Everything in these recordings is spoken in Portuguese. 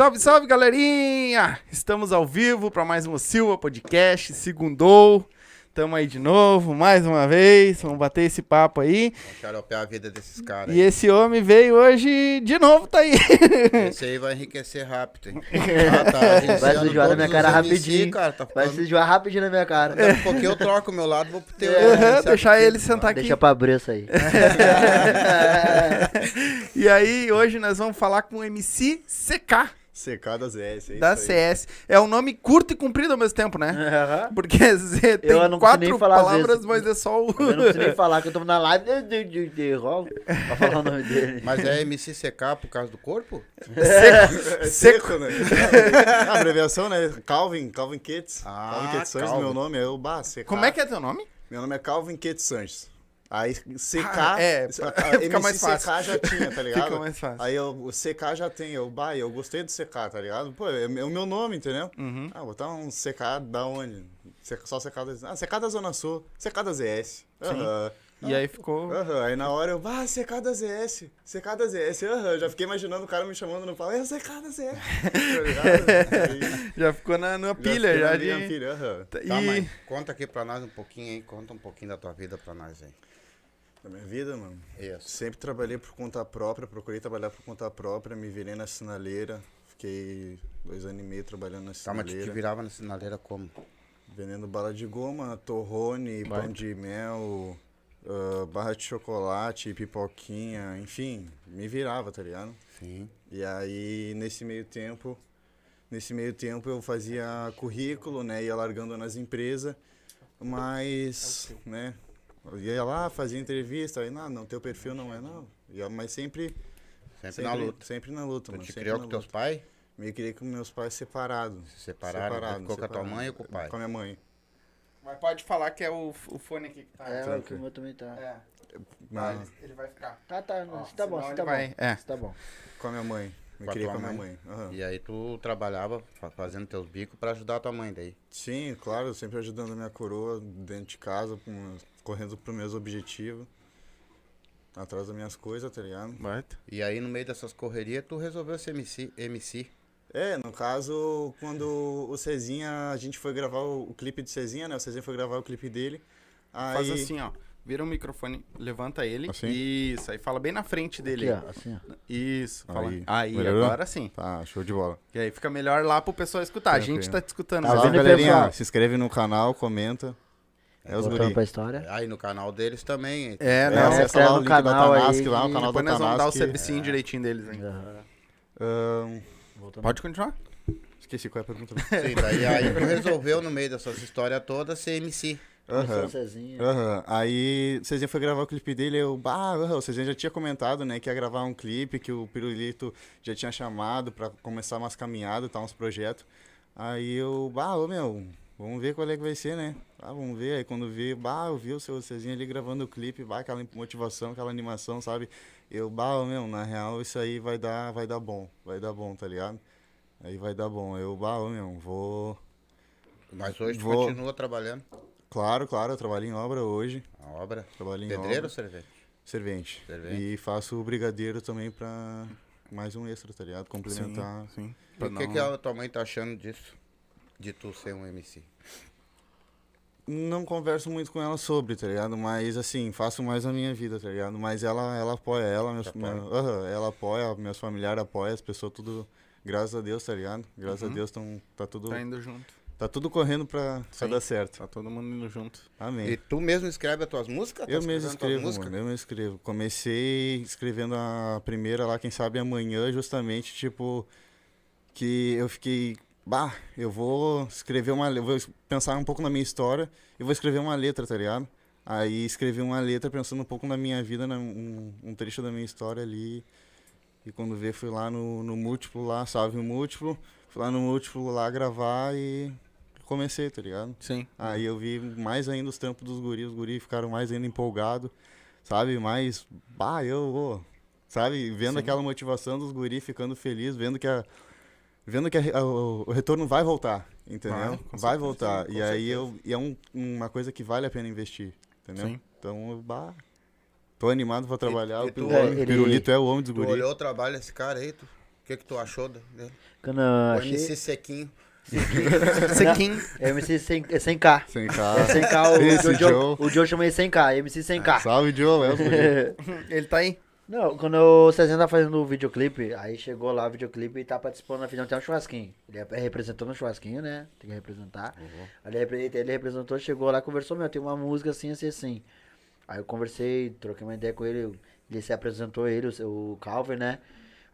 Salve, salve, galerinha! Estamos ao vivo para mais um Silva Podcast, segundou. Tamo aí de novo, mais uma vez. Vamos bater esse papo aí. Vamos xaropear a vida desses caras. E esse homem veio hoje de novo, tá aí. Esse aí vai enriquecer rápido, hein? Ah, tá Vai se enjoar na minha cara MC, rapidinho. cara, tá Vai se enjoar rapidinho na minha cara. Daqui a pouquinho eu troco o meu lado, vou pro teu. Né? Sabe deixar que- ele sentar aqui. Deixa pra abrir isso aí. E aí, hoje nós vamos falar com o MC CK, Secadas S, é da. CS. É um nome curto e comprido ao mesmo tempo, né? Porque Z tem Eu não consigo quatro palavras, mas é só o. Eu não preciso nem falar que eu tô na live de, de, de, de rolo pra falar o nome dele. Mas é MCCK por causa do corpo? É seco, né? a abreviação, né? Calvin, Calvin Ketz. Ah, Calvin Ketz Sanches, meu nome é o Bah, CK. Como é que é teu nome? Meu nome é Calvin Ketz Sanches. Aí CK, Ah, é, a- fica mais fácil. CK já tinha, tá ligado? Fica mais fácil. Aí eu, o CK já tem, eu, bah, eu gostei do CK, tá ligado? Pô, é, é o meu nome, entendeu? Uhum. Ah, botar um CK da onde? Só CK da... Ah, CK da Zona Sul, CK da ZS. Aham. E aí ficou. Aham, aí na hora eu, bah, CK da ZS, CK da ZS, aham, já fiquei imaginando o cara me chamando no pau, é CK da ZS, tá ligado? Aí, Já ficou na, na pilha, já na de. minha pilha, aham. E... Tá, mãe, conta aqui pra nós um pouquinho aí, conta um pouquinho da tua vida pra nós aí. Da minha vida, mano, Isso. sempre trabalhei por conta própria, procurei trabalhar por conta própria, me virei na sinaleira, fiquei dois anos e meio trabalhando na Tá, mas tu te sinaleira, virava na sinaleira como? vendendo bala de goma, torrone, Vai. pão de mel, ah, barra de chocolate, pipoquinha, enfim, me virava, tá ligado? Sim. E aí, nesse meio tempo, nesse meio tempo eu fazia currículo, né, ia largando nas empresas, mas, né, eu ia lá, fazia entrevista, aí, não, não, teu perfil não é, não, Ia- mas sempre, Sempre, na luta. Sempre na luta, Tu mano, te sempre criou com teus luta. pais? Me criei com meus pais separados. Se separaram? Ficou com a tua mãe ou com o pai? Com a minha mãe. Mas pode falar que é o, o fone aqui que tá. É, o tranquilo. que o meu também tá. É, Na- ele, ele vai ficar. Tá, tá, Ó, isso tá bom, ele tá vai- bom. é. Isso tá bom. Com a minha mãe. Me Com criei com a minha mãe. mãe. aham. E aí tu trabalhava fa- fazendo teus bicos pra ajudar a tua mãe daí. Sim, claro, sempre ajudando a minha coroa dentro de casa, com- correndo pros meus objetivos. Atrás das minhas coisas, tá ligado? E aí no meio dessas correrias tu resolveu ser MC. MC. É, no caso, quando o Cezinha, a gente foi gravar o, o clipe do Cezinha, né? O Cezinha foi gravar o clipe dele. Aí, Faz assim, ó. Vira o microfone, levanta ele. Assim? Isso, aí fala bem na frente dele. Aqui, ó, assim, ó. Isso, fala. Aí, Aí, melhorou? agora sim. Tá, show de bola. E aí fica melhor lá pro pessoal escutar. A gente Tranquilo. tá te escutando. Tá vendo, galerinha. Se inscreve no canal, comenta. É os Voltando guri. pra história. Aí no canal deles também. É, É, não. acessa lá inscreve o no link da canal aí Tanask lá, o canal Depois da nós vamos dar o Tanask. servicinho direitinho deles, hein? Voltando. Pode continuar? esqueci qual é a pergunta. Sim, daí aí tu resolveu no meio dessas histórias todas ser MC. O Cezinha. Aham. Aí o Cezinha foi gravar o clipe dele, eu, bah, aham, o Cezinha já tinha comentado, né, que ia gravar um clipe, que o Pirulito já tinha chamado pra começar umas caminhadas, tá, uns projetos. Aí eu, bah, ô meu, vamos ver qual é que vai ser, né? Ah, vamos ver. Aí quando vi, bah, eu vi o seu Cezinha ali gravando o clipe, bah, aquela motivação, aquela animação, sabe? Eu, bah, meu, na real isso aí vai dar, vai dar bom, vai dar bom, tá ligado? Aí vai dar bom. Eu, bah, meu, vou... Mas hoje tu Vou- continua trabalhando Claro, claro, eu trabalho em obra hoje, a obra. trabalho em Pedreiro obra. ou servente? Servente. Servente. E faço o brigadeiro também pra mais um extra, tá ligado? Complementar. sim. E o que, que a tua mãe tá achando disso? De tu ser um MC? Não converso muito com ela sobre, tá ligado? Mas assim, faço mais a minha vida, tá ligado? Mas ela, ela apoia, ela, meus, apoia? meu- aham, ela apoia, meus familiares apoiam, as pessoas tudo, graças a Deus, tá ligado? Graças Uhum. a Deus tão, tá tudo, Tá indo junto. tá tudo correndo pra, pra dar certo. Tá todo mundo indo junto. Amém. E tu mesmo escreve as tuas músicas? Tá Eu mesmo escrevendo tuas escrevo, mano, eu mesmo escrevo. Comecei escrevendo a primeira lá, quem sabe amanhã, justamente, tipo, que eu fiquei, bah, eu vou escrever uma, eu vou pensar um pouco na minha história e vou escrever uma letra, tá ligado? Aí escrevi uma letra pensando um pouco na minha vida, na- um, um trecho da minha história ali. E quando vê, fui lá no, no múltiplo lá, salve o múltiplo, fui lá no múltiplo lá gravar e comecei, tá ligado? Sim. Aí eu vi mais ainda os trampos dos guris, os guris ficaram mais ainda empolgados, sabe? Mais, bah, eu vou, sabe? Vendo Sim. aquela motivação dos guris, ficando feliz, vendo que a vendo que a a- o, o retorno vai voltar, entendeu? Vai, Vai, certeza, voltar. com e aí eu e é um- uma coisa que vale a pena investir, entendeu? Sim. Então, eu, bah, tô animado pra trabalhar. e o tu- Piru- É, o ele- Pirulito é o homem dos guris. olhou o trabalho desse cara aí? Tu... que que tu achou dele? Quando eu O achei... MC Sequinho. Sequinho. É MC 100, é 100k. Sem É cá. 100k, o, Esse o, Joe, Joe. o Joe chama ele 100k, MC 100k. Salve, Joe. É. Ele tá aí. Não, quando o Cezinha tá fazendo o videoclipe, aí chegou lá o videoclipe e tá participando, afinal tem um churrasquinho. Ele é- representou no churrasquinho, né? Tem que representar. Aí ele, ele representou, chegou lá, conversou, meu, tem uma música assim, assim, assim. Aí eu conversei, troquei uma ideia com ele, ele se apresentou, ele, o, o Calvin, né?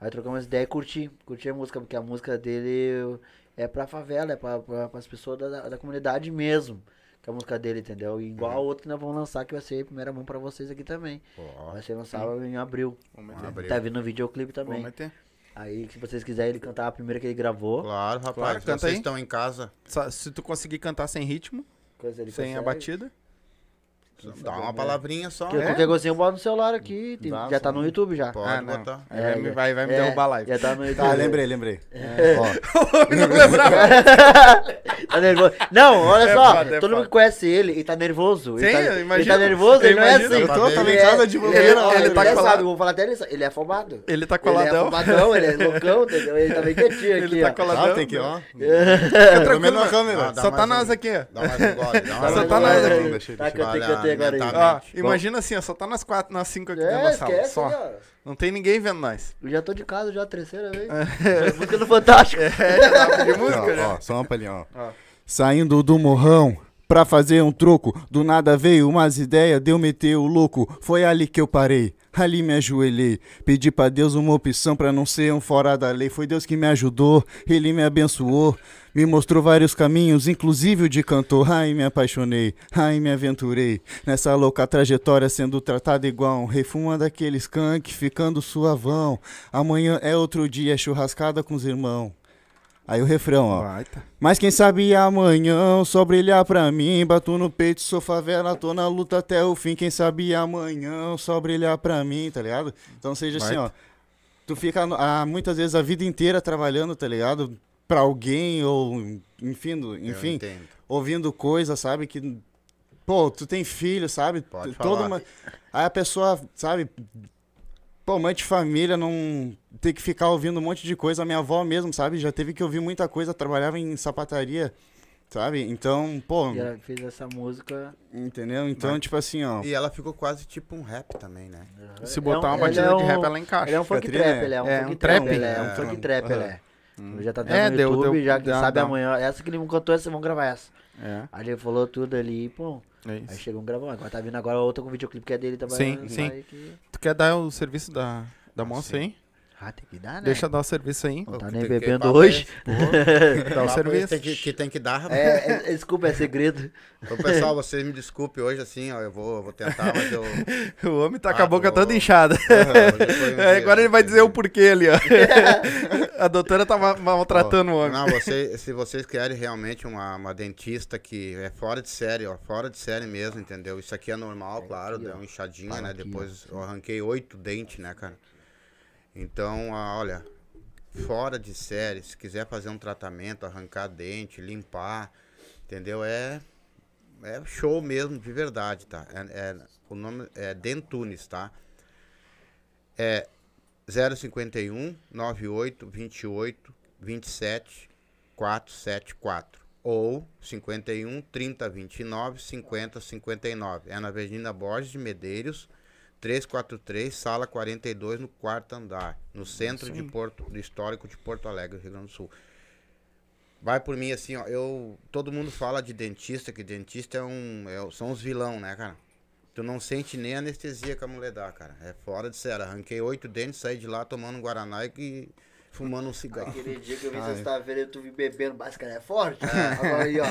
Aí trocamos ideia e curti, curti a música, porque a música dele é pra favela, é pra, pra, pras pessoas da, da comunidade mesmo. Que é a música dele, entendeu? E igual a outra que nós vamos lançar, que vai ser a primeira mão pra vocês aqui também. Ó, Vai ser lançado em abril. Vamos meter. Tá vindo um videoclipe também. Vamos meter. Aí, se vocês quiserem ele cantar a primeira que ele gravou. Claro, rapaz. Claro, canta vocês aí. estão em casa, Só- Se tu conseguir cantar sem ritmo, sem a consegue. batida. Dá uma palavrinha só. Que, É? Qualquer coisinha eu boto no celular aqui. tem- Dá, já tá só. no YouTube já. Pode ah, não. botar. Aí vai, me- já- vai, vai me é, derrubar a live. Já tá no YouTube. Tá, lembrei, lembrei. É. Ó, não lembrava. Tá nervoso. Não, olha É só. foda, é todo mundo que conhece ele e tá nervoso. ele Sim, tá, eu Ele imagino. tá nervoso, Eu ele não é assim. Eu tô- tava em Ele casa é- de ele, bobeira, ele, ó, ele, ele tá tá colado. sabe, vou falar até ele. Ele é afobado. Ele tá Ele é coladão. afobadão, ele é loucão, entendeu? Ele tá bem quietinho aqui, Ele tá ó. coladão. ah, tem que, ó. Fica Pelo menos na tranquilo. câmera. Ah, dá Só tá nós aqui, ó. Dá mais um gole, dá mais Só um tá gole. nós aqui. deixa, Tá, cantei, Olha, cantei agora aí. Mente. imagina assim, ó, só tá nas quatro, nas cinco aqui dentro É, da sala. esquece, Só. ó. Não tem ninguém vendo nós. Eu já tô de casa já a terceira vez. Música do Fantástico. É, já pra pedir música, Ó, já. ó, só uma palhinha, ó. Ó. Saindo do morrão pra fazer um troco, do nada veio umas ideias, deu meter o louco. Foi ali que eu parei, ali me ajoelhei. Pedi pra Deus uma opção pra não ser um fora da lei. Foi Deus que me ajudou, ele me abençoou. Me mostrou vários caminhos, inclusive o de cantor. Ai, me apaixonei, ai, me aventurei. Nessa louca trajetória, sendo tratado igual um rei. Fumando aquele skunk, ficando suavão. Amanhã é outro dia, churrascada com os irmãos. Aí o refrão, ó. Baita. Mas quem sabe amanhã só brilhar pra mim. Bato no peito, sou favela, tô na luta até o fim. Quem sabe amanhã só brilhar pra mim, tá ligado? Então seja assim, ó. Tu fica ah, muitas vezes a vida inteira trabalhando, tá ligado? Pra alguém ou enfim, enfim, ouvindo coisa, sabe? Que. Pô, tu tem filho, sabe? Pode Toda falar. uma... Aí a pessoa, sabe? Pô, mãe de família não ter que ficar ouvindo um monte de coisa. A minha avó mesmo, sabe? Já teve que ouvir muita coisa, trabalhava em sapataria, sabe? Então, pô, E ela fez essa música. entendeu? Então, Vai. tipo assim, ó. E ela ficou quase tipo um rap também, né? Se botar É um- uma batida é de um- rap, ela encaixa. Ele é um funk trap, ele é um é, funk um trap, ele é um É. funk trap, ele é. Já tá É, dentro no deu- YouTube, deu- já que dá- sabe dá. amanhã. Essa que ele me contou, essa vamos gravar essa. É, Aí ele falou tudo ali, pô. é Aí chegou um gravando. Agora tá vindo agora outra com videoclipe que é dele trabalhando. sim. vai que- Tu quer dar o serviço da, da Ah, moça sim. aí? Ah, tem que dar, né? Deixa eu dar o serviço aí. Não tá nem tem bebendo hoje. é esse. Dá o serviço. esse Que, que tem que dar, rapaz. É, é, desculpa, é segredo. Ô, pessoal, vocês me desculpem hoje, assim, ó, eu vou, vou tentar, mas eu... O homem tá Ah, com a boca vou- toda inchada. Hoje foi um É, agora ele vai dizer o porquê ali, ó. A doutora tá ma- maltratando o homem. Não, você, se vocês querem realmente uma, uma dentista que é fora de série, ó, fora de série mesmo, entendeu? Isso aqui é normal, claro, aqui, deu ó. uma inchadinha, né? aqui, Depois eu arranquei oito dentes, né, cara? Então, olha, fora de série, se quiser fazer um tratamento, arrancar dente, limpar, entendeu? É, é show mesmo, de verdade, tá? É, é- o nome é Dentunes, tá? É 051 98 28 27 474 ou 51 30 29 50 59. É na Avenida Borges de Medeiros, 343, sala 42, no quarto andar, no centro de Porto, do histórico de Porto Alegre, Rio Grande do Sul. Vai por mim assim, ó, eu todo mundo fala de dentista, que dentista é um é- são os vilão, né, cara? Tu não sente nem anestesia que a mulher dá, cara. É fora de sério. Arranquei oito dentes, saí de lá tomando um Guaraná e fumando um cigarro. Aquele dia que eu vi Ai. vendo tu vi bebendo, mas cara é forte. Agora aí, ó.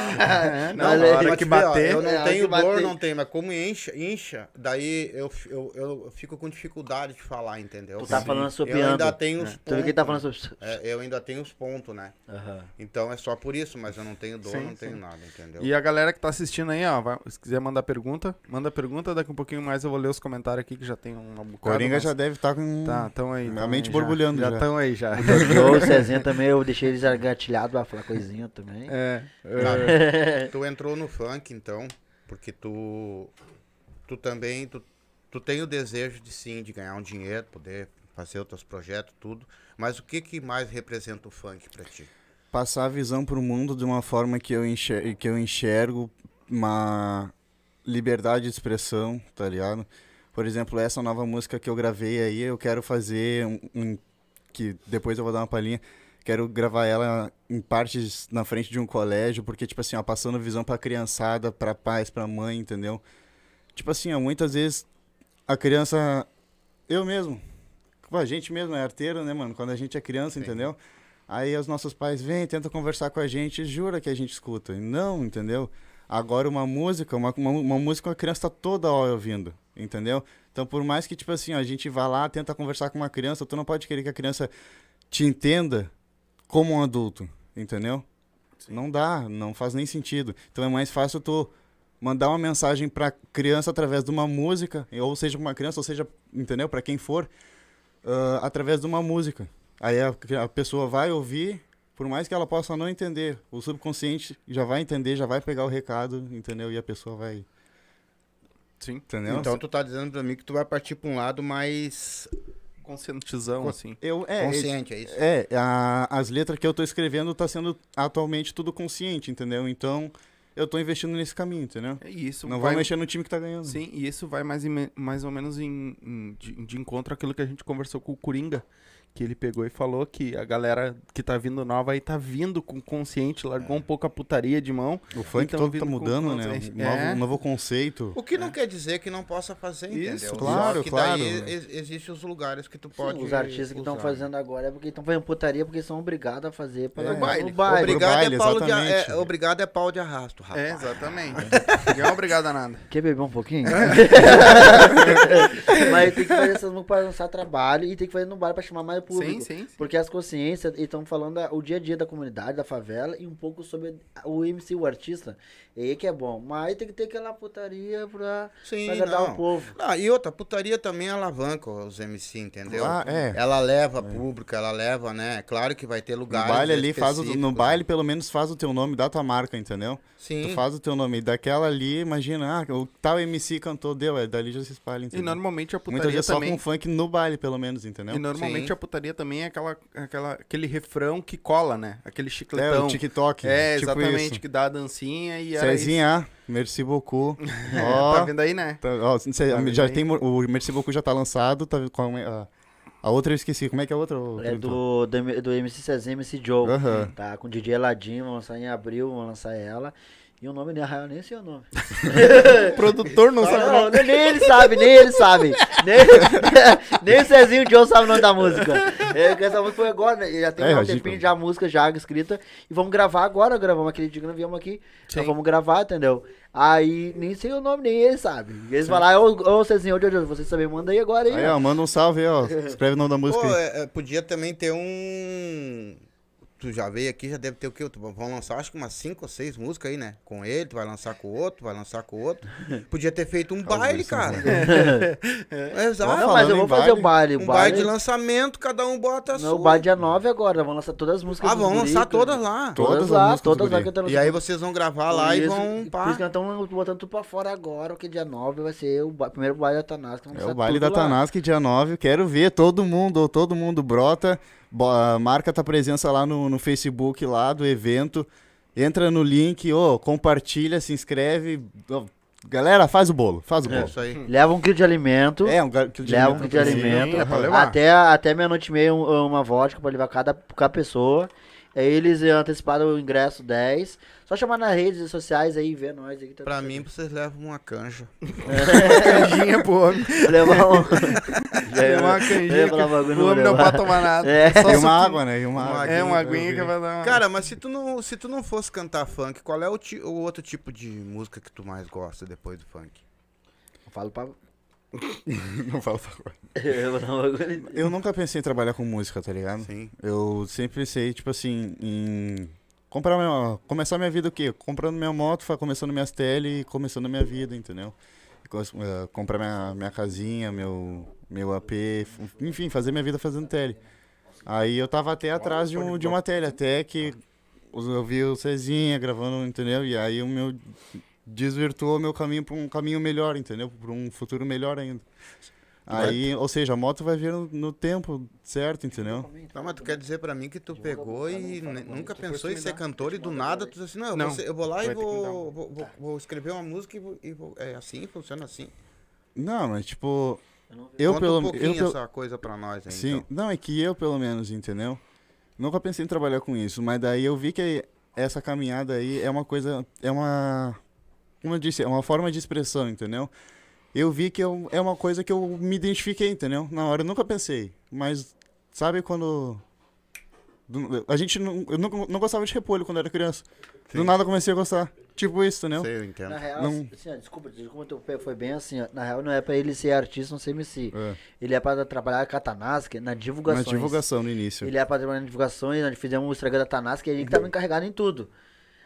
não, Mas na hora que bater- eu não É, a tenho dor, bater. não tenho, mas como incha, incha daí eu, eu, eu fico com dificuldade de falar, entendeu? Tu tá Sim. falando Eu assobiando. ainda tenho os Tu viu que ele tá falando pontos, sobre. é, eu ainda tenho os pontos, né? Aham. Então é só por isso, mas eu não tenho dor, Sim, não sim. tenho nada, entendeu? E a galera que tá assistindo aí, ó, vai- se quiser mandar pergunta, manda pergunta, daqui um pouquinho mais eu vou ler os comentários aqui, que já tem um bocado. Coringa mas- já deve estar com. Tá, tão aí. A tão mente aí borbulhando Já já. estão aí já. Eu, o Cezinha também, eu deixei eles argatilhados pra falar coisinha também. É. Cara, tu entrou no funk, então, porque tu, tu também, tu, tu tem o desejo de sim, de ganhar um dinheiro, poder fazer outros projetos, tudo, Mas o que, que mais representa o funk pra ti? Passar a visão pro mundo de uma forma que eu enxergo, que eu enxergo uma liberdade de expressão, tá ligado? Por exemplo, essa nova música que eu gravei aí, eu quero fazer um, um- que depois eu vou dar uma palhinha. Quero gravar ela em partes na frente de um colégio, porque tipo assim, ó, passando visão pra criançada, pra pais, pra mãe, entendeu? Tipo assim, ó, muitas vezes a criança eu mesmo, a gente mesmo é arteiro, né, mano? Quando a gente é criança, entendeu? Aí os nossos pais vêm, tentam conversar com a gente e jura que a gente escuta. E não, entendeu? Agora uma música, uma, uma, uma música a criança tá toda hora ouvindo, entendeu? Então por mais que, tipo assim, ó, a gente vá lá, tenta conversar com uma criança, tu não pode querer que a criança te entenda como um adulto, entendeu? Não dá, não faz nem sentido. Então é mais fácil tu mandar uma mensagem pra criança através de uma música, ou seja, pra uma criança, ou seja, entendeu? Pra quem for, ah, através de uma música. Aí a, a pessoa vai ouvir, por mais que ela possa não entender, o subconsciente já vai entender, já vai pegar o recado, entendeu? E a pessoa vai, Sim. entendeu? Então tu tá dizendo pra mim que tu vai partir pra um lado mais Conscientizão, assim. eu é, consciente, é isso? É, a- as letras que eu tô escrevendo tá sendo atualmente tudo consciente, entendeu? Então, eu tô investindo nesse caminho, entendeu? É isso. Não vai vou mexer no time que tá ganhando. Sim, e isso vai mais, mais ou menos em, em- de, de encontro àquilo que a gente conversou com o Coringa. Que ele pegou e falou que a galera que tá vindo nova aí tá vindo com consciente, largou um pouco a putaria de mão. O funk Então, todo tá com mudando, né? Um novo, É. um novo conceito. O que não quer dizer que não possa fazer, Isso, entendeu? claro, Só que claro. daí ex- existem os lugares que tu pode Sim, os artistas que estão usar. fazendo agora é porque estão fazendo putaria porque são obrigados a fazer pra É. ganhar Baile. no baile. Obrigado, baile, é pau de, exatamente. é, obrigado é pau de arrasto, rapaz. É, exatamente. Ninguém é obrigado a nada. Quer beber um pouquinho? Mas tem que fazer essas músicas pra lançar trabalho e tem que fazer no baile pra chamar mais público. Sim, sim. sim. Porque as consciências estão falando o dia a dia da comunidade, da favela e um pouco sobre o MC, o artista. E aí que é bom. Mas tem que ter aquela putaria pra, Sim, pra agradar não. o povo. Não, e outra, putaria também alavanca os MC, entendeu? Ah, é. Ela leva público, ela leva, né? Claro que vai ter No lugares baile ali, faz o, no específicos, baile né? pelo menos faz o teu nome, dá tua marca, entendeu? Sim. Tu faz o teu nome. E daquela ali, imagina, ah, o tal MC cantou, deu, é, dali já se espalha, E entendeu? normalmente a Muitas putaria vezes só também. com funk no baile, pelo menos, entendeu? E normalmente Sim. a putaria também é aquela, aquela, aquele refrão que cola, né? Aquele É, chicletão. o TikTok. É, tipo exatamente, isso. que dá a dancinha e era isso. Cezinha, merci beaucoup. Tá Ó, vendo aí, né? tá, ó, cê- Tá já aí? tem, o merci beaucoup já tá lançado, tá, qual é a, a outra eu esqueci, como é que é a outra? É do, do, do MC Cezé, MC Joe. Aham. Tá com o DJ Eladinho, vão lançar em abril, vão lançar ela. E o nome dela, eu nem sei o nome. O produtor não sabe o Não, nome. nem ele sabe, nem ele sabe. Nem, nem o Cezinho Joe sabe o nome da música. É, essa música foi agora, né? Já tem É, um tempinho já a música já escrita. E vamos gravar agora, gravamos aquele dia que nós viemos aqui. Sim. Nós vamos gravar, entendeu? Aí nem sei o nome, nem ele sabe. Eles falaram, ô, ô Cezinho, ô, Jojo, você sabe, manda aí agora aí. Aí, ó. ó, manda um salve aí, ó. Escreve o nome da música Pô, aí. é, é, podia também ter um. Tu já veio aqui, já deve ter o quê? Tu- Vão lançar acho que umas 5 ou 6 músicas aí, né? Com ele, tu vai lançar com o outro, vai lançar com o outro. Podia ter feito um baile, cara. É, Exato. Não, mas eu vou fazer o baile. Um baile baile de lançamento, cada um bota a Não, sua. o baile dia 9 agora, vão lançar todas as músicas Ah, vão lançar que- todas lá. Todas Todas as lá, todas lá guri. cantando E aí vocês vão gravar lá e vão. Por Pá. isso que nós estamos botando tudo pra fora agora, porque dia 9 vai ser o ba- primeiro baile da que vamos É o baile da. Tanasque, dia 9. Quero ver todo mundo, todo mundo brota. Marca tua presença lá no, no Facebook lá do evento. Entra no link, ô, compartilha, se inscreve. Ô, galera, faz o bolo, faz o É bolo. isso aí. Leva um quilo de alimento. É, um quilo de leva um alimento quilo de alimento. é pra levar. até até meia-noite e meia, um- uma vodka pra levar cada, cada pessoa. Aí eles anteciparam o ingresso 10. Só chamar nas redes sociais aí e ver nós aí. que tá Pra mim, vocês levam uma canja. Canjinha pro homem. Levar um. Levar uma canjinha. bagulho, o homem não levar. pode tomar nada. É. Só E uma água, né? E uma Uma. É, uma eu aguinha que vai dar uma... Cara, mas se tu não, se tu não fosse cantar funk, qual é o, ti- o outro tipo de música que tu mais gosta depois do funk? Falo pra. Não. Eu um bagulho. Eu nunca pensei em trabalhar com música, tá ligado? Sim. Eu sempre pensei, tipo assim, em comprar minha, começar minha vida o quê? Comprando minha moto, começando minhas tele e começando minha vida, entendeu? Eh, comprar minha, minha casinha, meu, meu AP, enfim, fazer minha vida fazendo tele. Aí eu tava até atrás de, um, de uma tele, até que eu vi o Cezinha gravando, entendeu? E aí o meu desvirtuou meu caminho pra um caminho melhor, entendeu? Pra um futuro melhor ainda. Aí, ou seja, a moto vai vir no, no tempo certo, entendeu? Não, mas tu quer dizer pra mim que tu pegou e nunca pensou em ser cantor e do nada tu disse assim, não, eu, Não, vou, ser- eu vou lá e vou, um. vou, vou- vou escrever uma música e vou, e vou- É assim, funciona assim. Não, mas tipo, eu Conta pelo um pouquinho eu essa coisa pra nós aí, Sim, então. não, é que eu pelo menos, entendeu? Nunca pensei em trabalhar com isso, mas daí eu vi que essa caminhada aí é uma coisa, é uma, como eu disse, é uma forma de expressão, entendeu? Eu vi que eu, é uma coisa que eu me identifiquei, entendeu? Na hora eu nunca pensei, mas sabe quando do- a gente não, eu não, não gostava de repolho quando era criança. Do Sim. nada eu comecei a gostar. Tipo isso, entendeu? Sei, eu entendo. Na real, Não- assim, ó, desculpa, desculpa, teu pé foi bem assim, ó. Na real, não é pra ele ser artista, não ser MC. É, Ele é pra trabalhar com a Tanasca na na divulgação. divulgação no início. Ele é pra trabalhar na divulgações, nós fizemos o Instagram da Tanasca e ele que tava encarregado em tudo.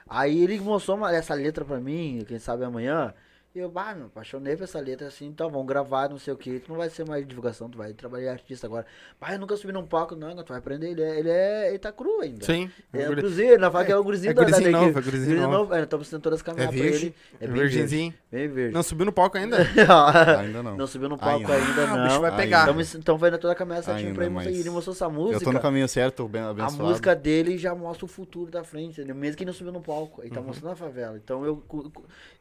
Aí ele mostrou uma- essa letra pra mim, quem sabe amanhã. E eu, bah, me apaixonei por essa letra assim, então vamos gravar, não sei o que. Tu não vai ser mais divulgação, tu vai trabalhar artista agora. Bah, eu nunca subi num palco, não, tu vai aprender. Ele é, ele é, ele tá cru ainda. Sim. É o gurizinho, na faca é, o gurizinho é da, da, gurizinho da novo, equipe. é gurizinho novo. É, estamos tentando todas caminhar É pra ele. É bem Virgenzinho. Bem verde. Não subiu no palco ainda? Ainda não. Não subiu no palco Ainda. ainda, Ah, o não. bicho vai pegar. Estamos então vendo toda a caminhada certinho pra ele. mas Ele mostrou essa música. Eu tô no caminho certo, bem A abençoado. música dele já mostra o futuro da frente, entendeu? mesmo que ele não subiu no palco. Uhum. Ele tá mostrando a favela. Então eu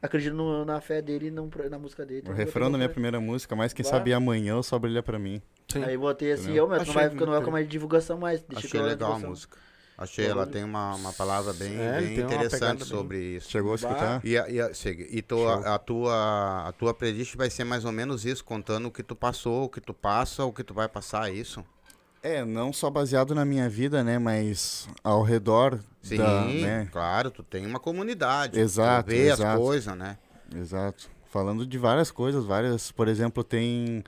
acredito na fé dele e não na música dele. O Então, refrão da minha primeira música, mas quem sabe amanhã só brilha pra mim. Sim. Aí botei assim, Entendeu? eu, mas não vai, ficar- não muito ficar mais de divulgação mais. Deixa Achei legal a música. Achei, ela tem uma, uma palavra bem, É, bem interessante bem- sobre isso. Chegou a escutar? E, a, e, a, e tu, a, a tua, a tua playlist vai ser mais ou menos isso, contando o que tu passou, o que tu passa, o que tu vai passar, é isso? É, não só baseado na minha vida, né, mas ao redor Sim, da, né? claro, tu tem uma comunidade. Exato, Tu vê as exato. coisas, né? Exato. Falando de várias coisas, várias, por exemplo, tem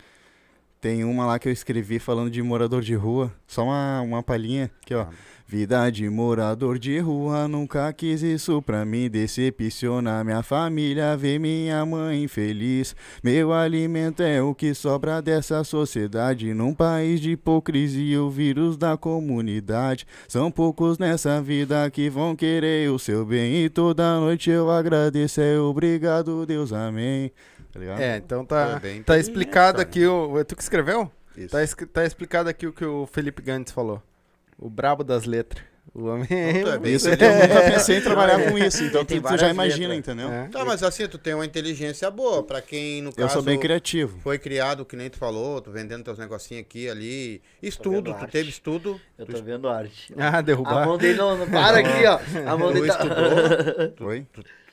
tem uma lá que eu escrevi falando de morador de rua, só uma, uma palhinha aqui, ó. Vida de morador de rua, nunca quis isso pra mim decepcionar minha família, ver minha mãe feliz. Meu alimento é o que sobra dessa sociedade, num país de hipocrisia, o vírus da comunidade. São poucos nessa vida que vão querer o seu bem e toda noite eu agradeço, é obrigado Deus, amém. Tá? É, então tá, tá inteligente, explicado aqui o. é Tu que escreveu? Isso. Tá, tá explicado aqui o que o Felipe Gantz falou. O brabo das letras. O homem. tu é bem Isso que eu nunca pensei em trabalhar com isso, então Tem tu, tu já imagina, letras. entendeu? É. Tá, mas assim, tu tem uma inteligência boa, pra quem, no caso, Eu sou bem criativo. foi criado, que nem tu falou, tu vendendo teus negocinhos aqui, ali. Estudo, tu arte. teve estudo. Eu tu tô vendo arte. Ah, A derrubar. mão dele não. Para aqui, ó. A mão Tu dele tá. estudou, Oi?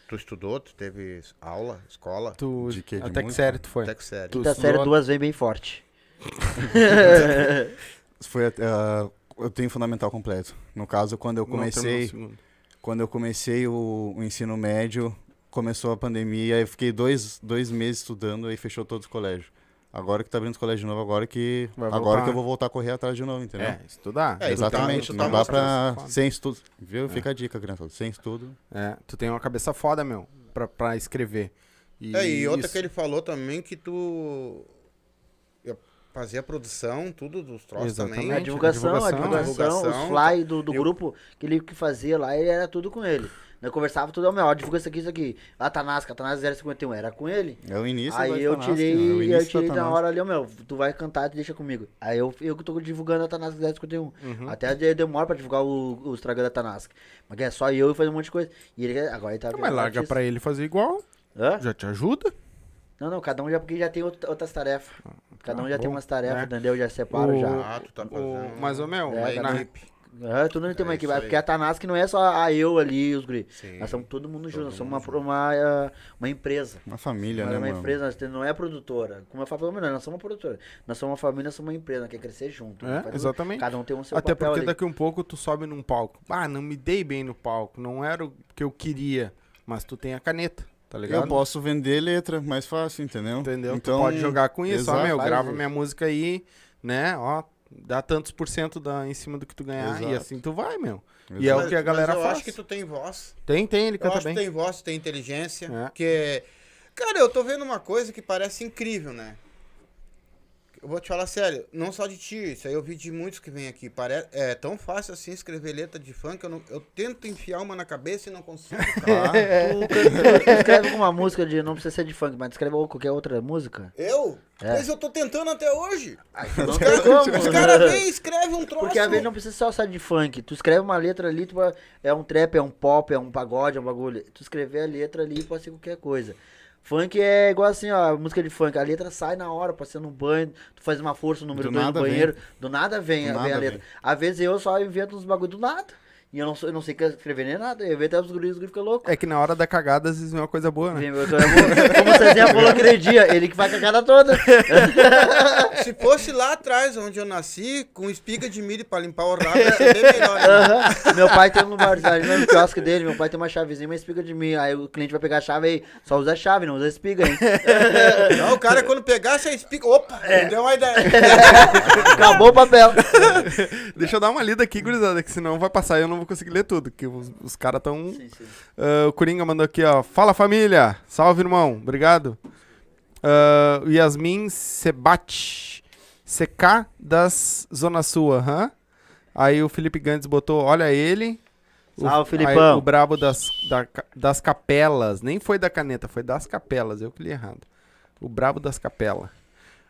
tu estudou, tu teve aula, escola, Tu, De quê? De até que sério tu foi? até que sério. Tu Quinta estudou- série, duas vezes bem forte. Foi até, ah, eu tenho fundamental completo. No caso, quando eu Não, o comecei, segundo. quando eu comecei o, o ensino médio, começou a pandemia, aí eu fiquei dois, dois meses estudando e fechou todos os colégios. Agora que tá abrindo os colégios de novo, agora que Vai agora voltar. que eu vou voltar a correr atrás de novo, entendeu? É, estudar. É, Exatamente, tu tu tá não dá pra foda. sem estudo, viu? Fica a dica, criança, sem estudo. É, tu tem uma cabeça foda, meu, pra, pra escrever. E, É, e outra isso. que ele falou também que tu fazer a produção, tudo dos troços Exatamente. também. A divulgação, a divulgação, divulgação, divulgação, os fly do, do eu- grupo que ele que fazia lá, ele era tudo com ele. Eu conversava tudo ao meu, ó, divulga isso aqui, isso aqui. A Tanasca, a Tanasca 051, era com ele. É o início Aí eu Tanasca, tirei, é o eu tirei na hora ali, ó, meu, tu vai cantar, tu deixa comigo. Aí eu, eu que tô divulgando a Tanasca 051. Uhum. Até de- demora pra divulgar o, o Estragando da Tanasca. Mas é só eu e fazer um monte de coisa. E ele, agora ele tá Mas larga artista. pra ele fazer igual, Hã? já te ajuda. Não, não, cada um já, porque já tem outra- outras tarefas. Cada um já tem umas tarefas, né? entendeu? Já separa O- já. Ah, tu tá fazendo. O, mas, ô, meu, É, na- tá na- equipe. É, tu não tem É uma equipe, aí. porque a Tanasca não é só a eu ali e os guri. Sim. Nós somos todo mundo junto, nós somos uma, uma, eh, uma empresa. Uma família, Nós é né, uma mano? empresa, nós não é produtora. Como eu falo, não, nós somos uma produtora. Nós somos uma família, nós somos uma empresa, nós quer crescer junto. É, exatamente. Cada um tem um seu Até papel porque ali. daqui um pouco tu sobe num palco. Ah, não me dei bem no palco, não era o que eu queria, mas tu tem a caneta, tá ligado? Eu posso vender letra mais fácil, entendeu? Entendeu? Então, tu pode jogar com isso, ó, exato, meu, faz grava minha música aí, né, ó, dá tantos por cento da, em cima do que tu ganhar, e Exato. assim tu vai, meu. E é Mas- o que a galera mas eu faz. acho que tu tem voz. Tem, tem, ele Eu canta acho bem. que tem voz, tu tem inteligência. É. Que é... Cara, eu tô vendo uma coisa que parece incrível, né? Eu vou te falar sério, não só de ti, isso aí eu vi de muitos que vêm aqui. Pare... É tão fácil assim escrever letra de funk, eu, não- eu tento enfiar uma na cabeça e não consigo, cara. Tu, escreve alguma música de. Não precisa ser de funk, mas escreve qualquer outra música. Eu? É. Mas eu tô tentando até hoje. Não Os caras cara vêm e escrevem um troço. Porque às vezes não precisa só ser de funk. Tu escreve uma letra ali, tu é um trap, é um pop, é um pagode, é um bagulho. Tu escrever a letra ali pode ser qualquer coisa. Funk é igual assim, ó, a música de funk, a letra sai na hora, ser no banho, tu faz uma força no número Do 2 no nada vem. banheiro, do nada vem, Do vem nada a letra. vem. Às vezes eu só invento uns bagulho do nada. E eu não, sou, eu não sei escrever nem nada. Eu invento os guris, os guris ficam loucos. É que na hora da cagada, às vezes vem uma coisa boa, né? Vem, tô- eu vou- Como o Cezinha falou aquele dia, ele que vai com a cara toda. Se fosse lá atrás, onde eu nasci, com espiga de milho pra limpar o rabo, ia ser bem melhor. né? Meu pai tem um bar, ali no quiosque dele, meu pai tem uma chavezinha, uma espiga de mim. Aí o cliente vai pegar a chave aí, só usa a chave, não usa a espiga, hein? Não, o cara quando pegasse a espiga. Opa, É. me deu uma ideia. Acabou o papel. Deixa eu dar uma lida aqui, gurizada, que senão vai passar eu não vou conseguir ler tudo, que os, os caras tão... Sim, sim. Ah, o Coringa mandou aqui, ó. Fala família! Salve, irmão. Obrigado. O Yasmin Sebate. CK das Zona Sul, aham. Aí o Felipe Gandes botou, olha ele. O- Salve, aí Filipão. o brabo das, da das capelas. Nem foi da caneta, foi das capelas. Eu que li errado. O brabo das capelas.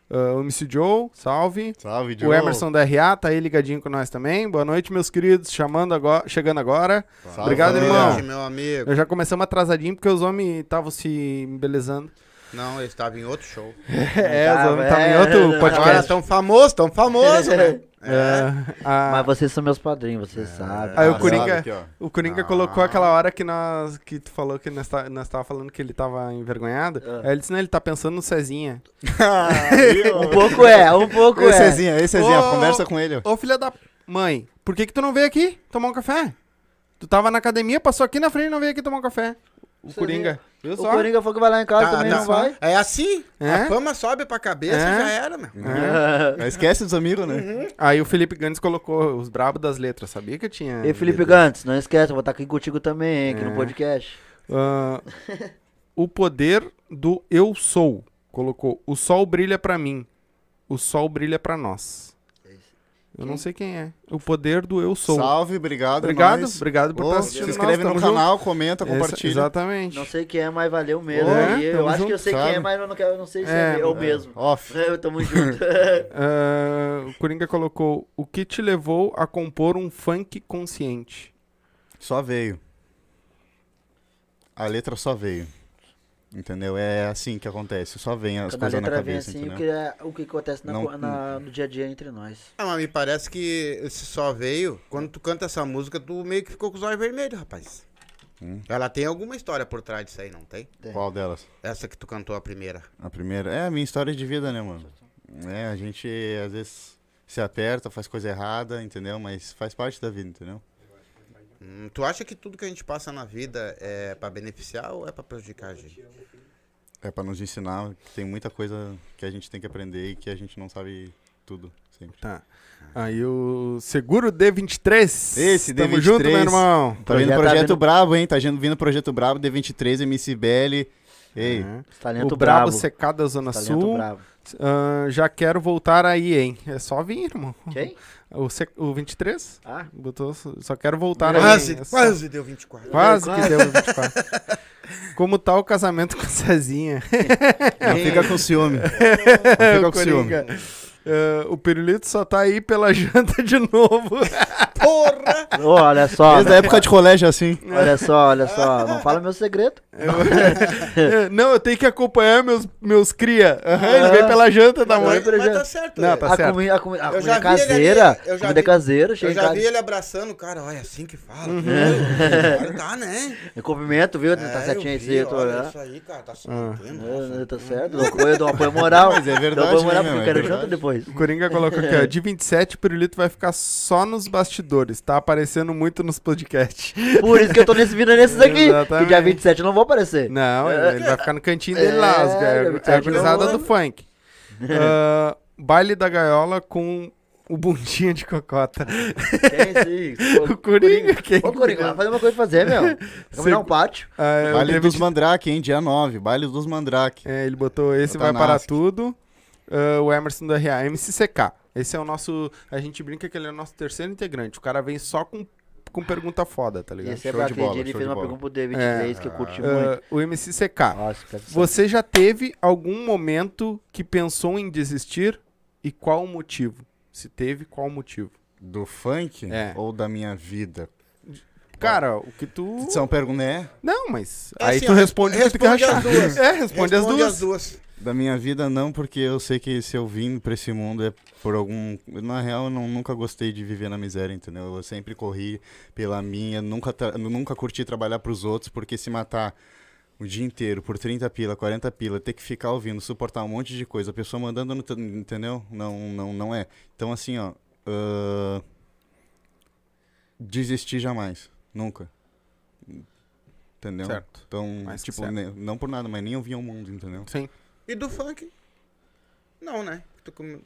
Ah, o MC Joe, salve. Salve, O Diogo. Emerson da RA tá aí ligadinho com nós também. Boa noite, meus queridos. Chamando agora, chegando agora. Salve, Obrigado, família. irmão. Meu amigo. Eu já começamos atrasadinho porque os homens estavam se embelezando. Não, ele estava em outro show. é, os homens estavam em outro não. Agora podcast. tão famoso, tão famoso, né? É, a- Mas vocês são meus padrinhos, vocês sabem. Aí o Ah, Coringa- sabe aqui, o Coringa Ah. colocou aquela hora que nós que tu falou que nós, tá, nós tava falando que ele tava envergonhado. Ah. Aí ele disse, não, ele tá pensando no Cezinha. Um pouco é, um pouco Ei, é. Cezinha, ei, Cezinha, Ô, conversa com ele. Ô filha da mãe, por que que tu não veio aqui tomar um café? Tu tava na academia, passou aqui na frente e não veio aqui tomar um café. O Cezinha. Coringa. Viu O só? Coringa falou que vai lá em casa Tá, também, tá. não vai. É assim. É? A fama sobe pra cabeça É? já era, meu. Não esquece dos amigos, né? Uhum. Aí o Felipe Gandes colocou os brabos das letras. Sabia que eu tinha... E Felipe letra? Gantz, não esquece, eu vou estar aqui contigo também, hein, aqui É. no podcast. Ah, o poder do eu sou. Colocou. O sol brilha pra mim. O sol brilha pra nós. Eu não sei quem é. O poder do eu sou. Salve, obrigado. Obrigado, nós. obrigado por Ô, estar Se assistindo. inscreve nós, no canal, comenta, junto. Essa- compartilha. exatamente. Não sei quem é, mas valeu mesmo. É, eu tamo acho que eu junto, sei quem é, sabe? mas eu não, quero, eu não sei se É, é, eu é. mesmo. Off. É, tamo junto. Ah, o Coringa colocou. O que te levou a compor um funk consciente? Só veio. A letra só veio. Entendeu? É assim que acontece. Só vem as Quando a coisas na letra vem cabeça, assim, o entendeu? que, é, o que acontece na Não- na- no dia a dia entre nós. Ah, mas me parece que esse só veio. Quando tu canta essa música, tu meio que ficou com os olhos vermelhos, rapaz. Hum. Ela tem alguma história por trás disso aí, não tem? Qual delas? Essa que tu cantou a primeira. A primeira. É a minha história de vida, né, mano? É, a gente às vezes se aperta, faz coisa errada, entendeu? Mas faz parte da vida, entendeu? Hum, tu acha que tudo que a gente passa na vida é pra beneficiar ou é pra prejudicar a gente? É pra nos ensinar que tem muita coisa que a gente tem que aprender e que a gente não sabe tudo, sempre. Tá. Aí o Seguro D23. Esse Tamo D23. junto, meu irmão. Tá vindo Projeto tá vindo- brabo, hein? Tá vindo projeto brabo, D23, MC BL. Ei, Uhum. Talento o Brabo brabo. CK da Zona Talento Sul. brabo. Ah, já quero voltar aí, hein? É só vir, irmão. Quem? O, C... o 23? Ah, Botou, só quero voltar aí. Quase, só- quase deu 24. Quase Quase. que deu 24. Como tá o casamento com a Cezinha? não fica com ciúme. Não fica O com ciúme. Ah, o Pirulito só tá aí pela janta de novo. Porra! Ô, olha só. Desde a época de colégio assim. Olha só, olha só. Não fala meu segredo. Eu- não, eu tenho que acompanhar meus, meus cria. Aham, ele veio pela janta da mãe. Mas, por mas tá certo. Não, né? tá a certo. comida, a comi- a Eu comida ele caseira. ali, eu já comida vi- caseira, Eu já vi ele abraçando o cara, olha, assim que fala. Uhum. Agora tá, né? Eu cumprimento, viu? tá É, certinho eu aí, vi, olha isso aí, cara, tá se Ah. mantendo. É, nossa. tá certo, dou apoio, dou apoio moral. Mas é verdade, Dou apoio moral né, porque eu quero É janta verdade. Depois. O Coringa colocou aqui, ó. De 27, o Pirulito vai ficar só nos bastidores. Tá aparecendo muito nos podcasts. Por isso que eu tô nesse vindo nesses aqui. Que Exatamente. dia 27 eu não vou aparecer. Não, ele vai ficar no cantinho dele lá. Os, É, é, dia é 27 a gurizada do funk. Ah, baile da gaiola com o bundinha de cocota. Quem sim? O Coringa, quem? Ô, Coringa, vai fazer uma coisa pra fazer, meu. Vamos Segu- um pátio. Ah, é, o Baile dos 20 Mandrake, hein? Dia 9. Baile dos Mandrake. É, ele botou esse Botar vai para tudo. Ah, o Emerson do RA, MCCK. Esse é o nosso. A gente brinca que ele é o nosso terceiro integrante. O cara vem só com, com pergunta foda, tá E ligado? esse é Show de pra bola, ele show fez de uma bola. pergunta pro David É. 3 que eu curti Ah, muito. o MCCK. Nossa. Você já teve algum momento que pensou em desistir? E qual o motivo? Se teve, qual o motivo? Do funk É. ou da minha vida? Cara, o que tu. São perguntas, né? Não, mas. É aí assim, tu responde tu quer responde as duas. É, responde, as duas. duas. Da minha vida não, porque eu sei que se eu vim pra esse mundo é por algum. Na real, eu não, nunca gostei de viver na miséria, entendeu? Eu sempre corri pela minha, nunca, tra- nunca curti trabalhar pros outros, porque se matar o dia inteiro por 30 pila, 40 pila, ter que ficar ouvindo, suportar um monte de coisa, a pessoa mandando, no, te- entendeu? Não, não, não é. Então, assim, ó. ah, desistir jamais. Nunca. Entendeu? Certo. Então, que tipo, certo. ne- não por nada, mas nem ouvia o mundo, entendeu? Sim. E do funk? Não, né? Tu com-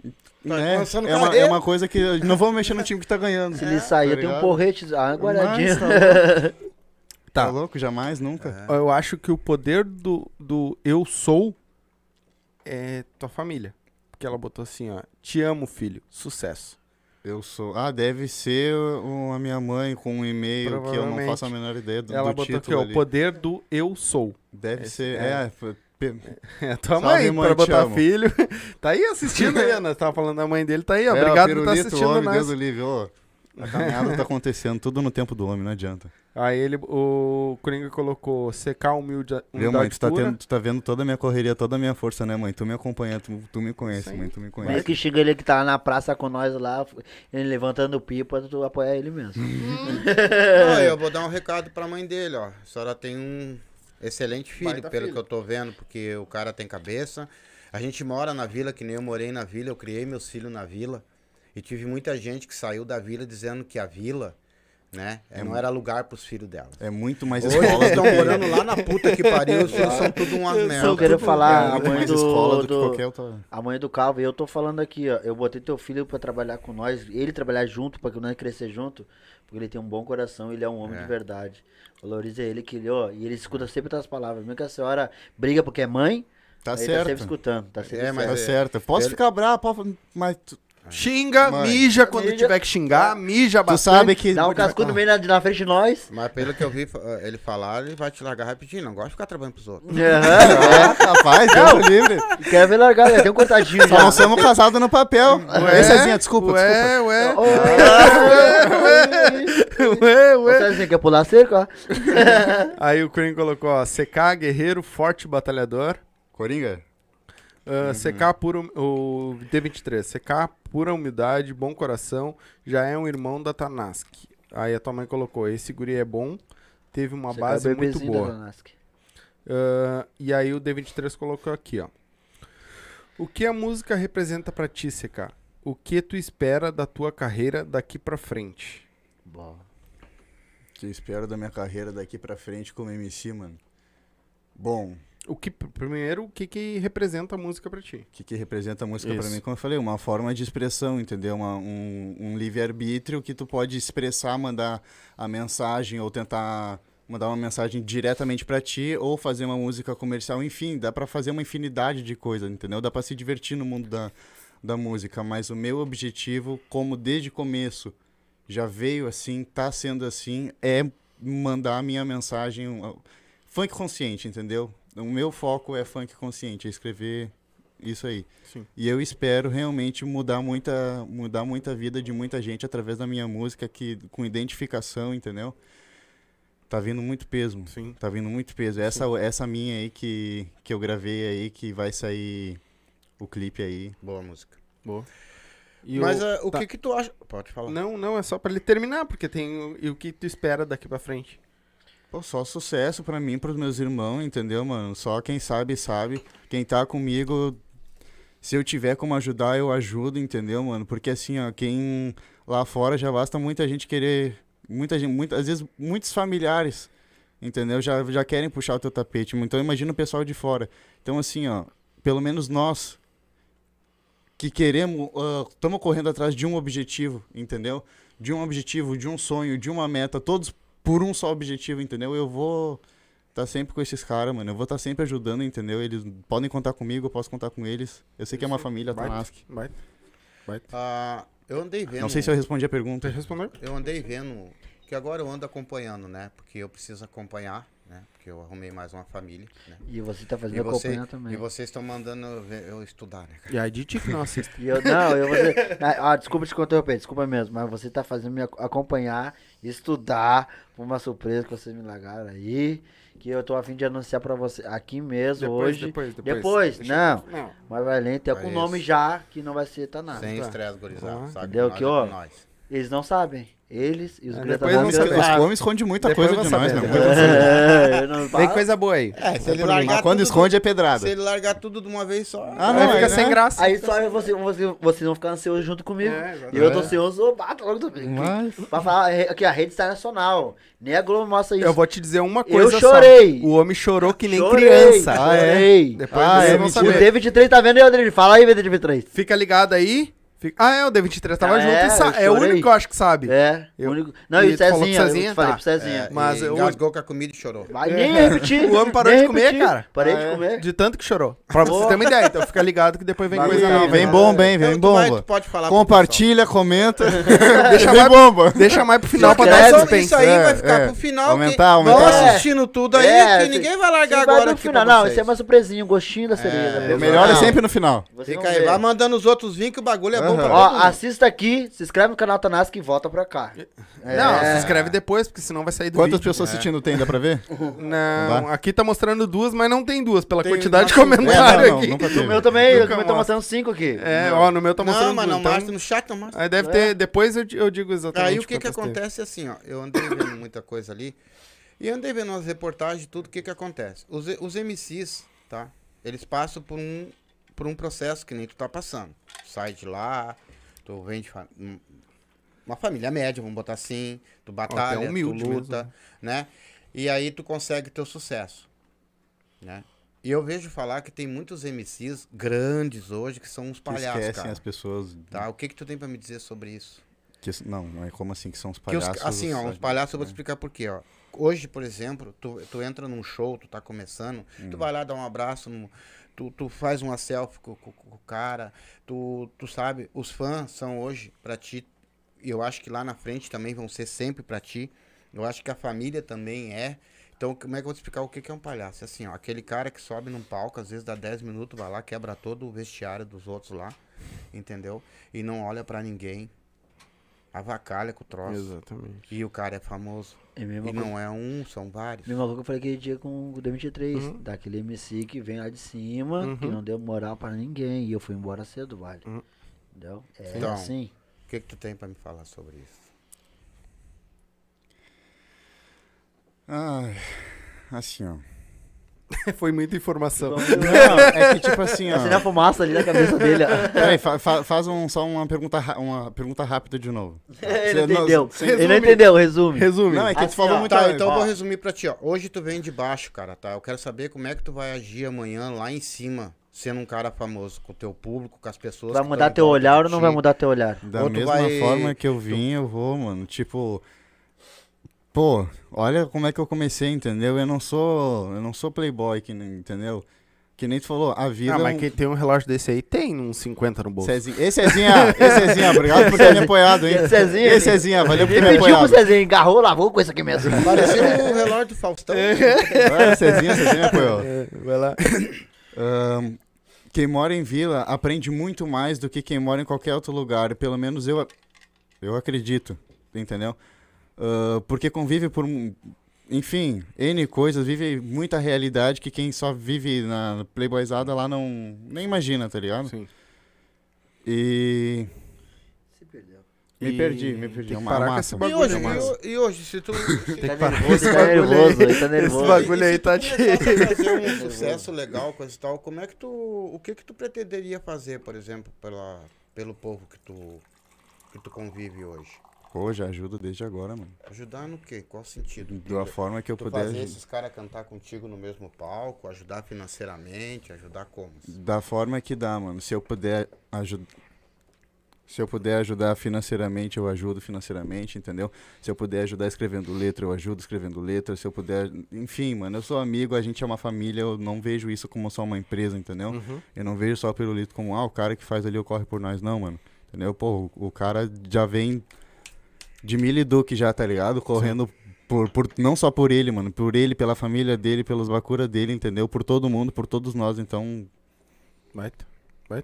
É, lançando é, uma, é uma coisa que. eu Não vamos mexer no time que tá ganhando. Se ele sair, eu tenho um ligado? porrete, ah, uma guardadinha. Mas Tá. Tá louco? Jamais, nunca. Eu acho que o poder do, do eu sou é tua família. Porque ela botou assim, ó. Te amo, filho. Sucesso. Eu sou. Ah, deve ser o- a minha mãe com um e-mail que eu não Provavelmente. faço a menor ideia do, ela do botou aqui, título ó. ali. O poder do eu sou. Deve Esse- ser. é. É, É tua Salve, mãe, mãe, pra botar amo. filho. tá aí assistindo aí, Ana. Tava falando da mãe dele, tá aí, ó. É, Obrigado o por estar pirulito, assistindo homem, nós. Deus do livre, ô. A caminhada tá acontecendo, tudo no tempo do homem, não adianta. Aí ele, o Coringa colocou secar humilde, humildade mãe? Tu tá, tendo, tu tá vendo toda a minha correria, toda a minha força, né, mãe? Tu me acompanha, tu, tu me conhece, Sim. mãe, tu me Mas conhece. que xinga ele que tá na praça com nós lá, ele levantando pipa, tu apoia ele mesmo. Não, eu vou dar um recado pra mãe dele, ó. A senhora tem um excelente filho, Baita pelo filho. que eu tô vendo, porque o cara tem cabeça. A gente mora na vila, que nem eu morei na vila, eu criei meus filhos na vila. E tive muita gente que saiu da vila dizendo que a vila, né, não era lugar pros filhos dela. É muito mais Hoje escola estão morando lá na puta que pariu, os filhos são tudo umas Eu merda. quero É falar, a muito mãe mais do, escola do que do- qualquer outra... a mãe do Calvo, e eu tô falando aqui, ó, eu botei teu filho pra trabalhar com nós, ele trabalhar junto, pra que nós crescer junto, porque ele tem um bom coração, ele é um homem É. de verdade. Valoriza ele, que ele, ó, e ele escuta sempre as palavras, mesmo que a senhora briga porque é mãe, Tá aí tá certo. sempre escutando, tá sempre É, mas Tá certo. é- certo. Posso ele- ficar bravo, pode- mas Xinga, Mãe. mija quando Mija. tiver que xingar, mija tu bastante. sabe que... Dá um cascudo meio na, na frente de nós. Mas pelo que eu vi fa- ele falar, ele vai te largar rapidinho. Não gosta de ficar trabalhando pros outros. Aham, Rapaz, Deus me livre. é. Quer ver largar, já tem um cortadinho Só já. não somos casados no papel. Ué, Cezinha, desculpa, desculpa. Ué, ué. Ô, Ué, ué. Você assim, quer pular cerca? Aí o Coringa colocou, ó, CK, guerreiro, forte, batalhador. Coringa? Ah, CK, puro, o D23, CK, pura humildade, bom coração, já é um irmão da Tanaski. Aí a tua mãe colocou, esse guri é bom, teve uma Você base muito boa. Ah, e aí o D23 colocou aqui, ó. O que a música representa pra ti, CK? O que tu espera da tua carreira daqui pra frente? Bom. Que eu espero da minha carreira daqui pra frente como MC, mano. Bom, O que, primeiro, o que que representa a música pra ti? o que, que representa a música Isso. mim? Como eu falei, uma forma de expressão, entendeu? Uma- um, um livre-arbítrio que tu pode expressar, mandar a mensagem ou tentar mandar uma mensagem diretamente pra ti ou fazer uma música comercial, enfim, dá pra fazer uma infinidade de coisas, entendeu? Dá pra se divertir no mundo da, da música, mas o meu objetivo, como desde o começo já veio assim, tá sendo assim, é mandar a minha mensagem funk consciente, entendeu? O meu foco é funk consciente, é escrever isso aí. Sim. E eu espero realmente mudar muita, mudar muita vida de muita gente através da minha música, que, com identificação, entendeu? Tá vindo muito peso. Sim. Tá vindo muito peso. Essa, essa minha aí que, que eu gravei aí, que vai sair o clipe aí. Boa música. Boa. E Mas o- ah, o tá. que que tu acha? Pode falar. Não, não, é só pra ele terminar, porque tem o, e o que tu espera daqui pra frente. Pô, só sucesso pra mim, pros meus irmãos, entendeu, mano? Só quem sabe, sabe. Quem tá comigo, se eu tiver como ajudar, eu ajudo, entendeu, mano? Porque assim, ó, quem lá fora já basta muita gente querer. Muita gente, muita, às vezes muitos familiares, entendeu? Já, já querem puxar o teu tapete. Então imagina o pessoal de fora. Então, assim, ó, pelo menos nós que queremos, estamos correndo atrás de um objetivo, entendeu? De um objetivo, de um sonho, de uma meta, todos por um só objetivo, entendeu? Eu vou tá sempre com esses caras, mano. Eu vou estar sempre ajudando, entendeu? Eles podem contar comigo, eu posso contar com eles. Eu sei que é uma família, Baita, Tanask. baita. Baita. Ah, eu andei vendo. Não sei se eu respondi a pergunta. Você respondeu? Eu andei vendo, que agora eu ando acompanhando, né? Porque eu preciso acompanhar, né? Porque eu arrumei mais uma família, né? E você tá E, fazendo você, acompanhar também. e vocês estão mandando eu, estudar, né, cara? E aí de ti que não assiste. Eu, não, eu vou dizer, ah, desculpa te interromper, desculpa mesmo, mas você tá fazendo me ac- acompanhar, estudar por uma surpresa que vocês me largaram aí, que eu tô a fim de anunciar pra você aqui mesmo Depois, hoje. depois, depois. Depois, Deixa- não, Não. mas vai tem Ah, com isso. nome já, que não vai ser Tanás. Sem tá. estresse, gurizada. Ah. Sabe? Entendeu? Que, é ó, nós. Eles não sabem, eles e os É, Greta depois sabem. Os homens escondem muita Depois coisa vão de nós, né? depois É, eu não falo. coisa boa aí. É, se ele largar quando tudo, esconde é pedrada. Se ele largar tudo de uma vez só. Ah, Aí não, fica aí, sem né? graça. Aí só você, você, vocês vão ficar ansiosos junto comigo. É, e eu tô ansioso, eu bato logo também. Mas- Pra falar é, aqui, a rede está nacional. Nem a Globo mostra isso. Eu vou te dizer uma Eu coisa chorei. só. O homem chorou que nem Chorei, criança. chorei. Depois Ah, vocês é vão mentira. O saber. David 3 tá vendo aí, David? Fala aí, David 3. Fica ligado aí. Ah, é, o D23 tava Ah, junto é, e sa- É o único que eu acho que sabe. É, Eu- o único... Não, E e o Cezinha, Cezinha? eu falei Tá. pro Cezinha. É, Mas eu- engasgou com a comida e chorou. Vai nem repetir. O homem parou de comer, repetir. cara. Parei Ah, de é? comer. De tanto que chorou. Pra você ter uma ideia. Então fica ligado que depois vem Bagulho coisa tá nova. Vem bomba, hein? Vem vai- bomba. tu pode falar Compartilha, comenta. Deixa Vem mais, bomba. deixa mais pro final pra dar suspense. Isso aí É, vai ficar é. pro final. Aumentar, aumentar. Vão É. assistindo tudo aí, É, que ninguém vai largar vai agora no aqui Não, isso é uma surpresinha, um gostinho da cereja. É? O melhor é sempre no final. Fica aí, vai mandando os outros vir que o bagulho é bom Aham. Ó, assista aqui, se inscreve no canal Tanasco e volta pra cá. Não, É. se inscreve depois, porque senão vai sair do Quantas vídeo. pessoas assistindo tem, dá pra ver? Não, Vai. aqui tá mostrando duas, mas não tem duas, pela Tem quantidade de comentário É, não, não, aqui. nunca O teve. meu também, o meu tá mostra. mostrando cinco aqui. É, ó, no meu tá mostrando Não, mas duas. não então- mostra no chat, não mostra. Aí deve ter, depois eu, eu digo exatamente Aí o que que acontece é assim, ó, eu andei vendo muita coisa ali, e andei vendo umas reportagens, tudo, o que que acontece? Os, os MCs, tá? Eles passam por um, por um processo que nem tu tá passando. Tu sai de lá, tu vem de fa- um- uma família média, vamos botar assim, tu batalha, humilde tu mesmo, luta, né? E aí tu consegue teu sucesso, né? E eu vejo falar que tem muitos MCs grandes hoje que são uns palhaços, esquecem cara. as pessoas. Tá? O que que tu tem pra me dizer sobre isso? que- não, não é como assim que são os Que os- palhaços. assim, ó, os palhaços eu vou te explicar por quê, ó. Hoje, por exemplo, tu, tu entra num show, tu tá começando, tu vai lá dar um abraço, no- tu, tu faz uma selfie com, com- com o cara, tu, tu sabe, os fãs são hoje pra ti, e eu acho que lá na frente também vão ser sempre pra ti. Eu acho que a família também é. Então, como é que eu vou te explicar o que que é um palhaço? Assim, ó, aquele cara que sobe num palco, às vezes dá 10 minutos, vai lá, quebra todo o vestiário dos outros lá, entendeu? E não olha pra ninguém. Avacalha com o troço. Exatamente. E o cara é famoso. É a mesma E não é um, são vários. Mesma coisa que eu falei aquele dia com o D23, Uhum. daquele MC que vem lá de cima, que Uhum. não deu moral pra ninguém, e eu fui embora cedo, vale. Uhum. Entendeu? É Então. assim. O que, que tu tem pra me falar sobre isso? Ai, assim, ó. Foi muita informação. Não, é que tipo assim, ó. Acendeu a fumaça ali na cabeça dele. Peraí, fa- fa- faz um, só uma pergunta, uma pergunta rápida de novo. ele não Você- entendeu. você- Ele não entendeu, resume. Resume. Não, é que tu Assim, falou ó, muito. Tá, então eu vou resumir pra ti, ó. Hoje tu vem de baixo, cara, tá? Eu quero saber como é que tu vai agir amanhã lá em cima, sendo um cara famoso, com o teu público, com as pessoas. Vai mudar teu olhar ou não vai mudar teu olhar? Da Ou tu mesma vai- forma que eu vim, eu vou, mano. Tipo, pô, olha como é que eu comecei, entendeu? Eu não sou, eu não sou playboy, que nem, entendeu? Que nem tu falou, a vida Ah, é mas um- quem tem um relógio desse aí tem uns 50 no bolso. Cezinha. Esse Cezinha, esse Cezinha, obrigado por ter me apoiado, hein? Esse Cezinha, Esse Cezinha, valeu por ter Ele me pediu pro apoiado. Cezinha, engarrou, lavou com isso aqui mesmo. Parecia o relógio do Faustão. Vai, Cezinha, Cezinha me apoiou. É, vai lá. Ahn, quem mora em vila aprende muito mais do que quem mora em qualquer outro lugar. Pelo menos eu, eu acredito, entendeu? Ah, porque convive por, enfim, N coisas, vive muita realidade que quem só vive na playboyzada lá não nem imagina, tá ligado? Sim. E Se perdeu. me E perdi, me tem perdi. que É uma parar com massa. esse E bagulho, hoje, né, e, e hoje, se tu. se- Tem que Tá parar com nervoso, esse tá bagulho nervoso, aí. tá nervoso. Esse bagulho aí se tá tu fazer um sucesso legal, coisa e tal, como é que tu. O que que tu pretenderia fazer, por exemplo, pela, pelo povo que tu, que tu convive hoje? Pô, já ajudo desde agora, mano. Ajudar no quê? Qual sentido? Da forma que eu tu puder. fazer esses caras cantar contigo no mesmo palco, ajudar financeiramente, ajudar como? Da forma que dá, mano. Se eu puder ajudar. Se eu puder ajudar financeiramente, eu ajudo financeiramente, entendeu? Se eu puder ajudar escrevendo letra, eu ajudo escrevendo letra. Se eu puder. Enfim, mano, eu sou amigo, a gente é uma família, eu não vejo isso como só uma empresa, entendeu? Uhum. Eu não vejo só o Pirulito como, ah, o cara que faz ali o corre por nós, não, mano. Entendeu? Pô, o, o cara já vem de Mili Duque já, tá ligado? Correndo por, por, não só por ele, mano. Por ele, pela família dele, pelos Bakura dele, entendeu? Por todo mundo, por todos nós. Então.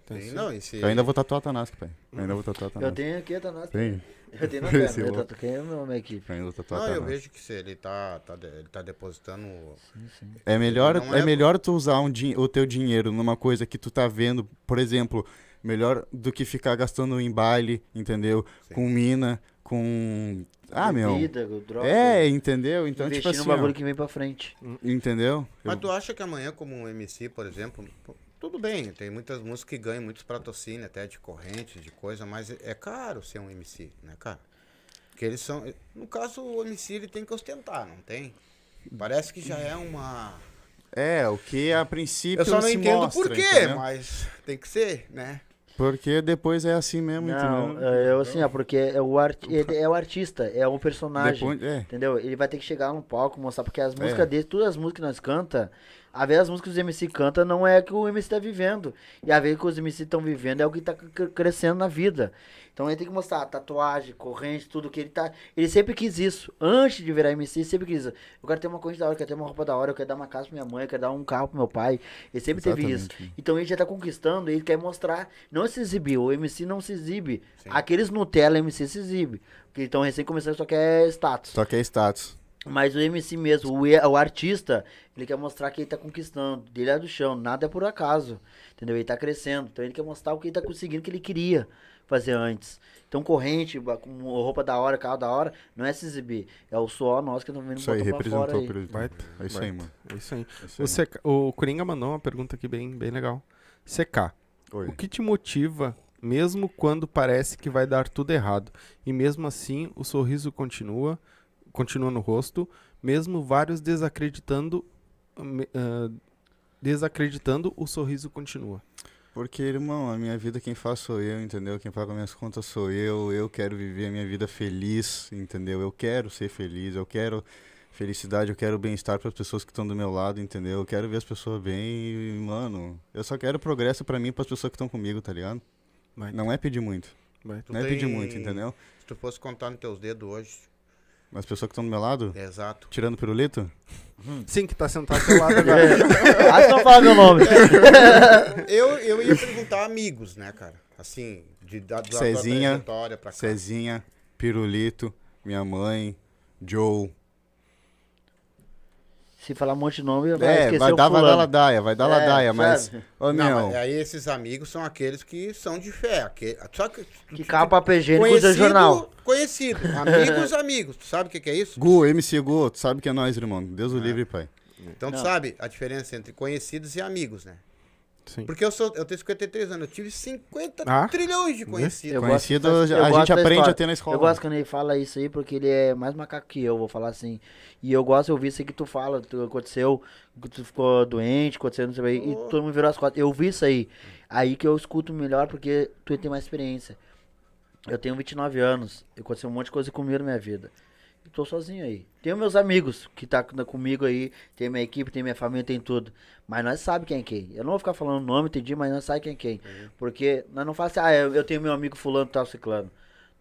Sim, isso. não, eu ainda vou tatuar a Tanasco, pai. Eu ainda vou tatuar a Eu Tanasco. tenho aqui a Tanasco. Tem. Eu tenho na perna. Eu tatuei a minha, minha equipe. Eu ainda vou tatuar a Não, eu vejo que se ele tá, tá, ele tá depositando. Sim, sim. É melhor, Não é... é- melhor tu usar um din- o teu dinheiro numa coisa que tu tá vendo, por exemplo, melhor do que ficar gastando em baile, entendeu? Sim. Com mina, com. Ah, meu. Bebida, droga. É, entendeu? Então, tipo assim. bagulho ó, que vem pra frente. Entendeu? Mas Eu- tu acha que amanhã, como um MC, por exemplo, tudo bem, tem muitas músicas que ganham muitos patrocínios, até de corrente, de coisa, mas é- caro ser um MC, né, cara? Porque eles são. No caso, o MC ele tem que ostentar, não tem? Parece que já é uma. É, o que a princípio. Eu só não se entendo mostra, por quê, entendeu? mas tem que ser, né? Porque depois é assim mesmo, Não, entendeu? é, eu assim, ó, porque é o, art, é o artista, é um personagem. Depois, é. Entendeu? Ele vai ter que chegar no palco, mostrar, porque as É. músicas dele, todas as músicas que nós canta, a vez as músicas que os MC canta não é que o MC tá vivendo. E a vez que os MC estão vivendo é o que tá cre- crescendo na vida. Então ele tem que mostrar tatuagem, corrente, tudo que ele tá. Ele sempre quis isso. Antes de virar MC, ele sempre quis isso. Eu quero ter uma corrente da hora, eu quero ter uma roupa da hora, eu quero dar uma casa pra minha mãe, eu quero dar um carro pro meu pai. Ele sempre teve isso. Exatamente. Então ele já tá conquistando, ele quer mostrar, não se exibir. O MC não se exibe. Sim. Aqueles Nutella MC se exibe. Porque estão recém começando, só quer status. Só que é status. Mas o MC mesmo, o, o artista, ele quer mostrar que ele tá conquistando. Dele é do chão, nada é por acaso. Entendeu? Ele tá crescendo. Então ele quer mostrar o que ele tá conseguindo que ele queria fazer antes. Então corrente, com roupa da hora, carro da hora, não é se exibir. É o suor nosso que estamos vendo Isso aí, representou aí. o Pirulito. Baita. É isso aí, mano. É isso aí. É isso O, CK o Coringa mandou uma pergunta aqui bem, bem legal. CK. Oi. o que te motiva, mesmo quando parece que vai dar tudo errado? E mesmo assim, o sorriso continua, continua no rosto, mesmo vários desacreditando, me- ah, desacreditando, o sorriso continua. Porque, irmão, a minha vida quem faz sou eu, entendeu? Quem paga minhas contas sou eu. Eu quero viver a minha vida feliz, entendeu? Eu quero ser feliz, eu quero felicidade, eu quero bem-estar para as pessoas que estão do meu lado, entendeu? Eu quero ver as pessoas bem e, mano, eu só quero progresso para mim e para as pessoas que estão comigo, tá ligado? Não é pedir muito. Não é pedir tem- muito, entendeu? Se tu fosse contar nos teus dedos hoje. As pessoas que estão do meu lado, É exato. tirando pirulito, Sim, que tá sentado do lado agora. É. Ah, não fala meu nome. Eu, eu ia perguntar amigos, né, cara? Assim, de, da, da Cezinha, trajetória pra cá. Cezinha, pirulito, minha mãe, Joe. Se falar um monte de nome, vai É, esquecer vai o dar, vai dar ladaia, vai dar É, ladaia, mas. Ô, Não, meu. mas aí esses amigos são aqueles que são de fé. Aquele, só que, Que capa PG e usa jornal. Conhecido. Amigos, amigos. Tu sabe o que, que é isso? Gu, MC Gu, tu sabe que é nós, irmão. Deus o livre, pai. Então tu Não. sabe a diferença entre conhecidos e amigos, né? Sim. Porque eu sou, eu tenho 53 anos, eu tive 50 Ah. trilhões de conhecidos. Eu Conhecido, gosto- a gente aprende história. a ter na escola. Eu gosto quando ele fala isso aí, porque ele é mais macaco que eu, vou falar assim. E eu gosto de ouvir isso aí que tu fala, tu, aconteceu, que tu ficou doente, aconteceu não sei o que, e Oh. todo mundo virou as costas. Eu vi isso aí. Aí que eu escuto melhor, porque tu tem mais experiência. Eu tenho 29 anos, aconteceu um monte de coisa comigo na minha vida. Tô sozinho aí. Tenho meus amigos que tá com- comigo aí, tem minha equipe, tem minha família, tem tudo. Mas nós sabe quem é quem. Eu não vou ficar falando nome, entendi, mas nós sabe quem é quem. Porque nós não faz assim, ah, eu, eu tenho meu amigo fulano, tal, ciclano.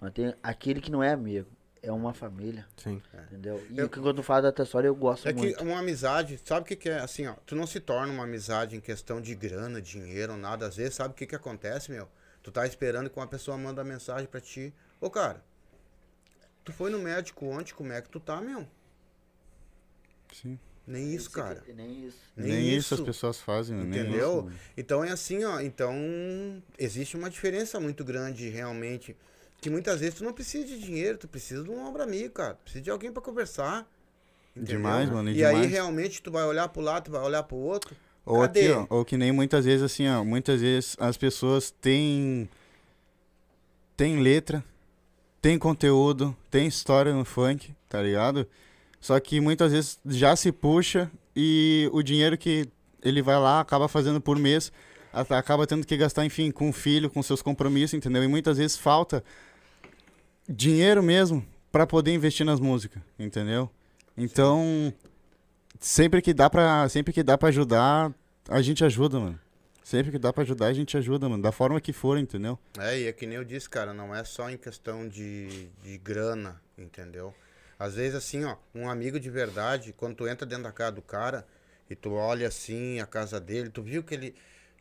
Nós tem aquele que não é amigo, é uma família, Sim. entendeu? E Eu- quando fala da tua história, eu gosto É que muito. uma amizade, sabe o que, que é? Assim, ó, tu não se torna uma amizade em questão de grana, dinheiro, nada. Às vezes, sabe o que, que acontece, meu? Tu tá esperando que uma pessoa manda mensagem pra ti. Ô, cara, tu foi no médico ontem, como é que tu tá, meu? Sim. Nem isso, cara. Nem isso. Nem, isso as pessoas fazem, nem Entendeu? isso. Então é assim, ó. Então existe uma diferença muito grande, realmente. Que muitas vezes tu não precisa de dinheiro, tu precisa de um ombro amigo, cara. Tu precisa de alguém pra conversar. entendeu? Demais, mano, e E aí demais. realmente tu vai olhar pro lado, tu vai olhar pro outro. Ou Cadê? aqui, ó, ou que nem muitas vezes assim, ó, muitas vezes as pessoas têm tem letra, tem conteúdo, tem história no funk, tá ligado? Só que muitas vezes já se puxa e o dinheiro que ele vai lá acaba fazendo por mês acaba tendo que gastar, enfim, com o filho, com seus compromissos, entendeu? E muitas vezes falta dinheiro mesmo pra poder investir nas músicas, entendeu? Então, sempre que dá pra, sempre que dá para ajudar, a gente ajuda, mano. Sempre que dá pra ajudar, a gente ajuda, mano, da forma que for, entendeu? É, e é que nem eu disse, cara, não é só em questão de, de grana, entendeu? Às vezes, assim, ó, um amigo de verdade, quando tu entra dentro da casa do cara e tu olha assim a casa dele, tu viu que ele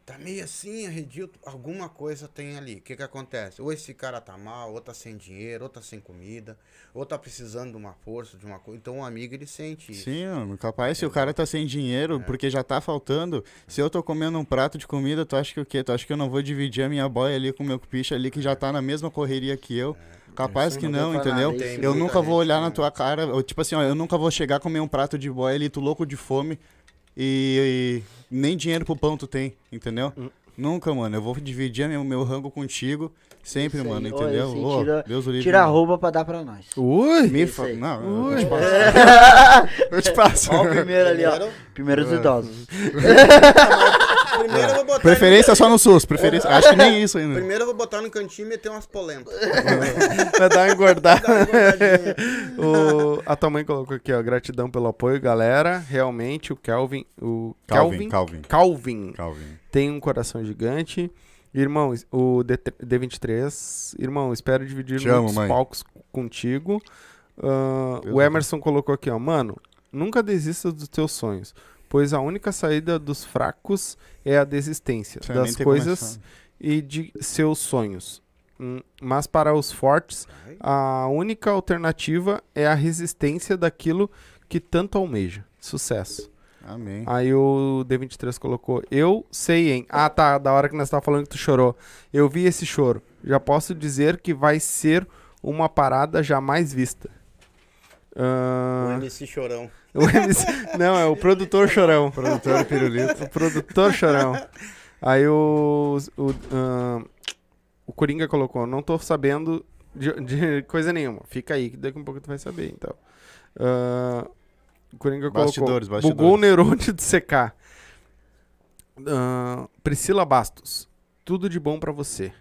tá meio assim, arredio, alguma coisa tem ali. O que que acontece? Ou esse cara tá mal, ou tá sem dinheiro, ou tá sem comida, ou tá precisando de uma força, de uma coisa. Então, um amigo, ele sente isso. Sim, mano, capaz, se o cara tá sem dinheiro, porque já tá faltando, se eu tô comendo um prato de comida, tu acha que o quê? Tu acha que eu não vou dividir a minha boia ali com o meu picha ali, que já tá na mesma correria que eu? Capaz que não, Não entendeu? nada, Eu nunca vou olhar na tua cara, eu, tipo assim, ó, eu nunca vou chegar a comer um prato de boia ali, tu louco de fome, e, e nem dinheiro pro pão tu tem, entendeu? Hum. Nunca, mano, eu vou dividir meu, meu rango contigo, sempre, Isso aí. mano, Ô, entendeu? esse Ô, tira- Deus o livre. Tira a roupa pra dar pra nós. Ui! Me fa... aí. Não, eu Ui. te passo. Eu te passo. Ó o primeiro ali, ó. Primeiros idosos. Primeiro eu vou botar Preferência só no SUS, preferência. Acho que nem isso no... ainda. Primeiro eu vou botar no cantinho e meter umas polentas. Vai dar uma engordada. O, a tua mãe colocou aqui, ó. Gratidão pelo apoio, galera. Realmente, o Kelvin. O Calvin, Calvin. Calvin. Calvin Calvin. tem um coração gigante. Irmão, o D- D23. Irmão, espero dividir Te amo, muitos mãe. palcos contigo. Deus o Emerson colocou aqui, ó. Mano, nunca desista dos teus sonhos. Pois a única saída dos fracos é a desistência das coisas começado. e de seus sonhos. Hum, Mas para os fortes, a única alternativa é a resistência daquilo que tanto almeja. Sucesso. Amém. Aí o D23 colocou, eu sei, hein? Ah, tá, da hora que nós tava falando que tu chorou. Eu vi esse choro. Já posso dizer que vai ser uma parada jamais vista. O MC Chorão. O MC Não, é o produtor chorão. Produtor pirulito. O produtor chorão. Aí o. O, ah, o Coringa colocou, não tô sabendo de, de coisa nenhuma. Fica aí, que daqui a um pouco tu vai saber, então. Ah, o Coringa colocou. Bastidores, Bugou o bastidores. neurônio de secar. Ah, Priscila Bastos. Tudo de bom pra você.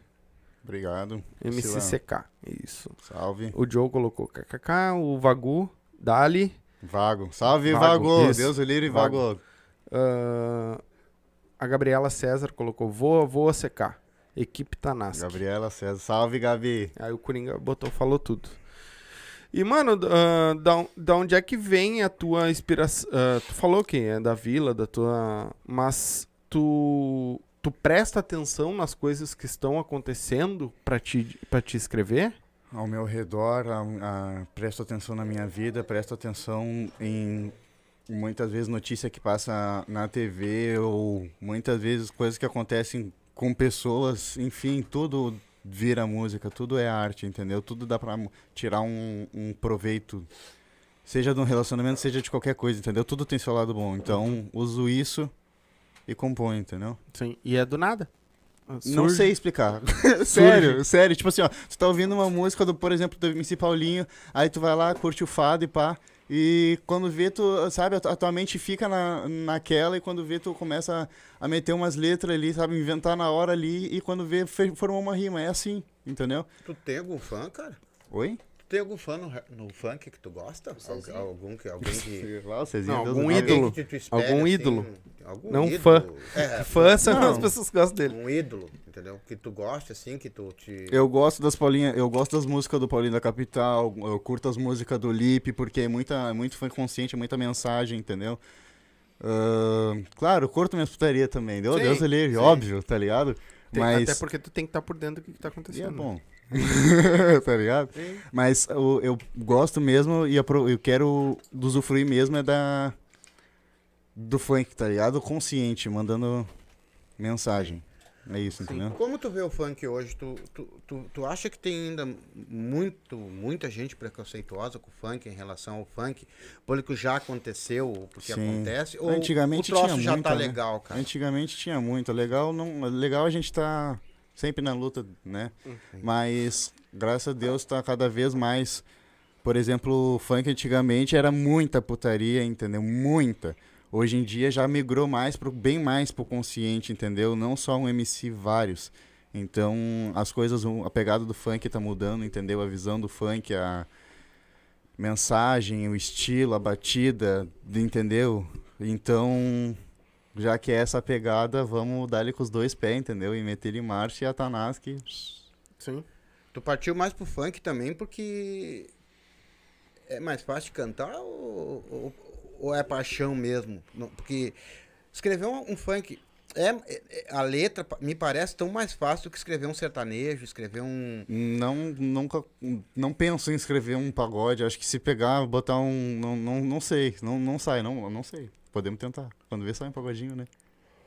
Obrigado. MC Priscila. CK. Isso. Salve. O Joe colocou KKK. O Vagu. Dali. Vago. Salve, Vago, Vago. Deus o livre, Vago. Vago. ah, a Gabriela César colocou Voa, voa CK. Equipe Tanask. Gabriela César. Salve, Gabi. Aí o Coringa botou, falou tudo. E, mano, ah, da, da onde é que vem a tua inspiração? Ah, tu falou que é da vila, da tua. Mas tu. Tu presta atenção nas coisas que estão acontecendo pra te, pra te escrever? Ao meu redor, a, a- presto atenção na minha vida, presto atenção em muitas vezes notícia que passa na TV ou muitas vezes coisas que acontecem com pessoas, enfim, tudo vira música, tudo é arte, entendeu? Tudo dá mu- tirar um, um proveito, seja de um relacionamento, seja de qualquer coisa, entendeu? Tudo tem seu lado bom, então uso isso e componho, entendeu? Sim. E é do nada. Não Surge. sei explicar. sério, sério. Tipo assim, ó, tu tá ouvindo uma música do, por exemplo, do MC Paulinho, aí tu vai lá, curte o fado e pá. E quando vê, tu, sabe, a tua- mente fica na, naquela e quando vê, tu começa a, a meter umas letras ali, sabe, inventar na hora ali e quando vê, formou uma rima. É assim, entendeu? Tu tem algum fã, cara? Oi? Tu tem algum fã no, no funk que tu gosta? Al- algum que, alguém que... Lá, Não, algum ídolo. que tu espere, Algum assim, ídolo. algum Não ídolo. fã. É, Fã são Não. as pessoas que gostam dele. Um ídolo, entendeu? Que tu gosta, assim, que tu te... Eu gosto das Paulinha, eu gosto das músicas do Paulinho da Capital, eu curto as músicas do Lipe, porque é muita, é muito fã consciente, é muita mensagem, entendeu? Ahn, claro, eu curto minhas putaria também, deu Sim, Deus livre, sim. óbvio, tá ligado? Tem- Mas Até porque tu tem que estar por dentro do que, que tá e acontecendo. é bom. tá ligado? Sim. Mas eu, eu gosto mesmo e eu quero usufruir mesmo é da do funk, tá ligado? Consciente, mandando mensagem. É isso, Sim. entendeu? Como tu vê o funk hoje, tu, tu, tu, tu acha que tem ainda muito, muita gente preconceituosa com o funk em relação ao funk? Porque já aconteceu, porque Sim. acontece? Ou Antigamente o troço tinha já muito, tá né? legal, cara? Antigamente tinha muito. Legal, não, legal a gente tá sempre na luta, né? Mas graças a Deus tá cada vez mais. Por exemplo, o funk antigamente era muita putaria, entendeu? Muita. Hoje em dia já migrou mais pro, bem mais pro consciente, entendeu? Não só um MC, vários. Então, as coisas, a pegada do funk tá mudando, entendeu? A visão do funk, a mensagem, o estilo, a batida, entendeu? Então, já que é essa pegada, vamos dar ele com os dois pés, entendeu? E meter ele em marcha e a Tanaski. Sim. Tu partiu mais pro funk também porque é mais fácil de cantar ou, ou, ou é paixão mesmo? Porque escrever um, um funk é, é- a letra me parece tão mais fácil do que escrever um sertanejo, escrever um Não, nunca, não penso em escrever um pagode. Acho que se pegar, botar um, não, não, não sei, não, não sai, não, não sei. Podemos tentar. Quando vê sai um pagodinho, né?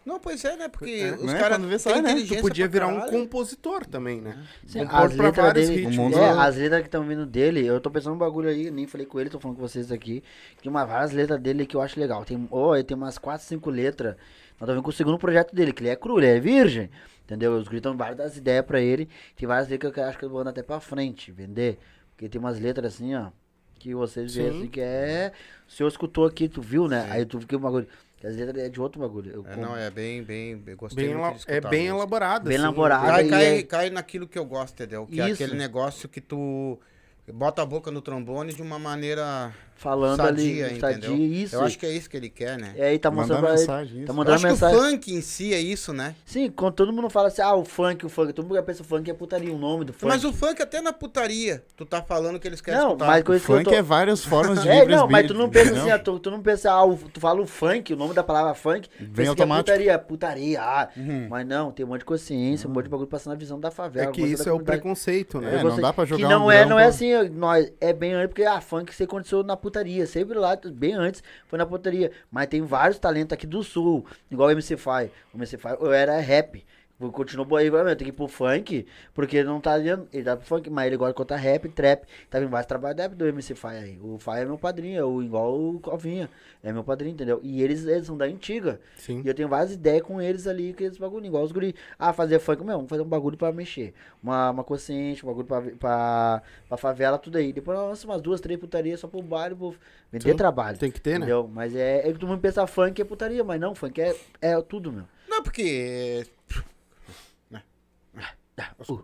Não, pois é, né? Porque É, os né? caras Quando vê, sai, né? Tu podia virar um compositor também, né? Sim, Compor as pra letras vários dele, ritmos. O mundo- é, as letras que estão vindo dele, eu tô pensando um bagulho aí, nem falei com ele, tô falando com vocês aqui. Tem uma, várias letras dele que eu acho legal. Tem, oh, ele tem umas 4, 5 letras. Nós estamos vendo com o segundo projeto dele, que ele é cru, ele é virgem. Entendeu? Os gritam várias das ideias pra ele. Tem várias letras que eu acho que eu vou andar até pra frente, vender. Porque tem umas letras assim, ó. Que vocês veem Sim. assim que é. O senhor escutou aqui, tu viu, né? Aí tu viu um bagulho. Que as letras é de outro bagulho. Eu É, com- não, é bem, bem, eu gostei Bem muito é bem elaborado. Bem assim. elaborado. Cai, Aí cai, é- cai naquilo que eu gosto, entendeu? Que é Isso. aquele negócio que tu bota a boca no trombone de uma maneira Falando sadia, ali, entendeu? sadia, isso. Eu acho que é isso que ele quer, né? E aí tá mostrando Mandar pra ele. mensagem, Tá isso. Eu mandando acho mensagem. que o funk em si é isso, né? Sim, quando todo mundo fala assim, ah, o funk, o funk, todo mundo pensa o funk é putaria, o nome do funk. Mas o funk até na putaria, tu tá falando que eles querem Não, escutar. mas coisa que eu Funk tô... é várias formas de É, livre não, mas tu não pensa assim, ah, tu, tu não pensa, ah, o- tu fala o funk, o nome da palavra funk, Vem pensa que é automático. putaria, putaria, ah. Uhum. Mas não, tem um monte de consciência, um monte de bagulho passando a visão da favela. É que isso é o preconceito, né? É, Eu não dá pra Que jogar não um é, não é assim, nós, é bem antes, porque a funk você aconteceu na putaria, sempre lá, bem antes, foi na putaria. Mas tem vários talentos aqui do sul, igual o MC Fai. O MC Fai, eu era rap. Continuou bom aí, vai, tem que ir pro funk, porque ele não tá ali, ele tá pro funk, mas ele gosta de contar rap, trap. Tá vindo vários trabalhos da do MC Fai aí. O Fai é meu padrinho, é o, igual o Calvinha. É meu padrinho, entendeu? E eles, eles são da antiga. Sim. E eu tenho várias ideias com eles ali, que eles bagulho, igual os guri. Ah, fazer funk, meu, vamos fazer um bagulho pra mexer. Uma, uma consciente, um bagulho pra, pra, pra favela, tudo aí. Depois nós umas duas, três putarias só pro baile, pro vender Sim, trabalho. Tem que ter, né? Entendeu? Mas é, é que todo mundo pensa funk é putaria, mas não, funk é, é tudo, meu. Não, porque Uh.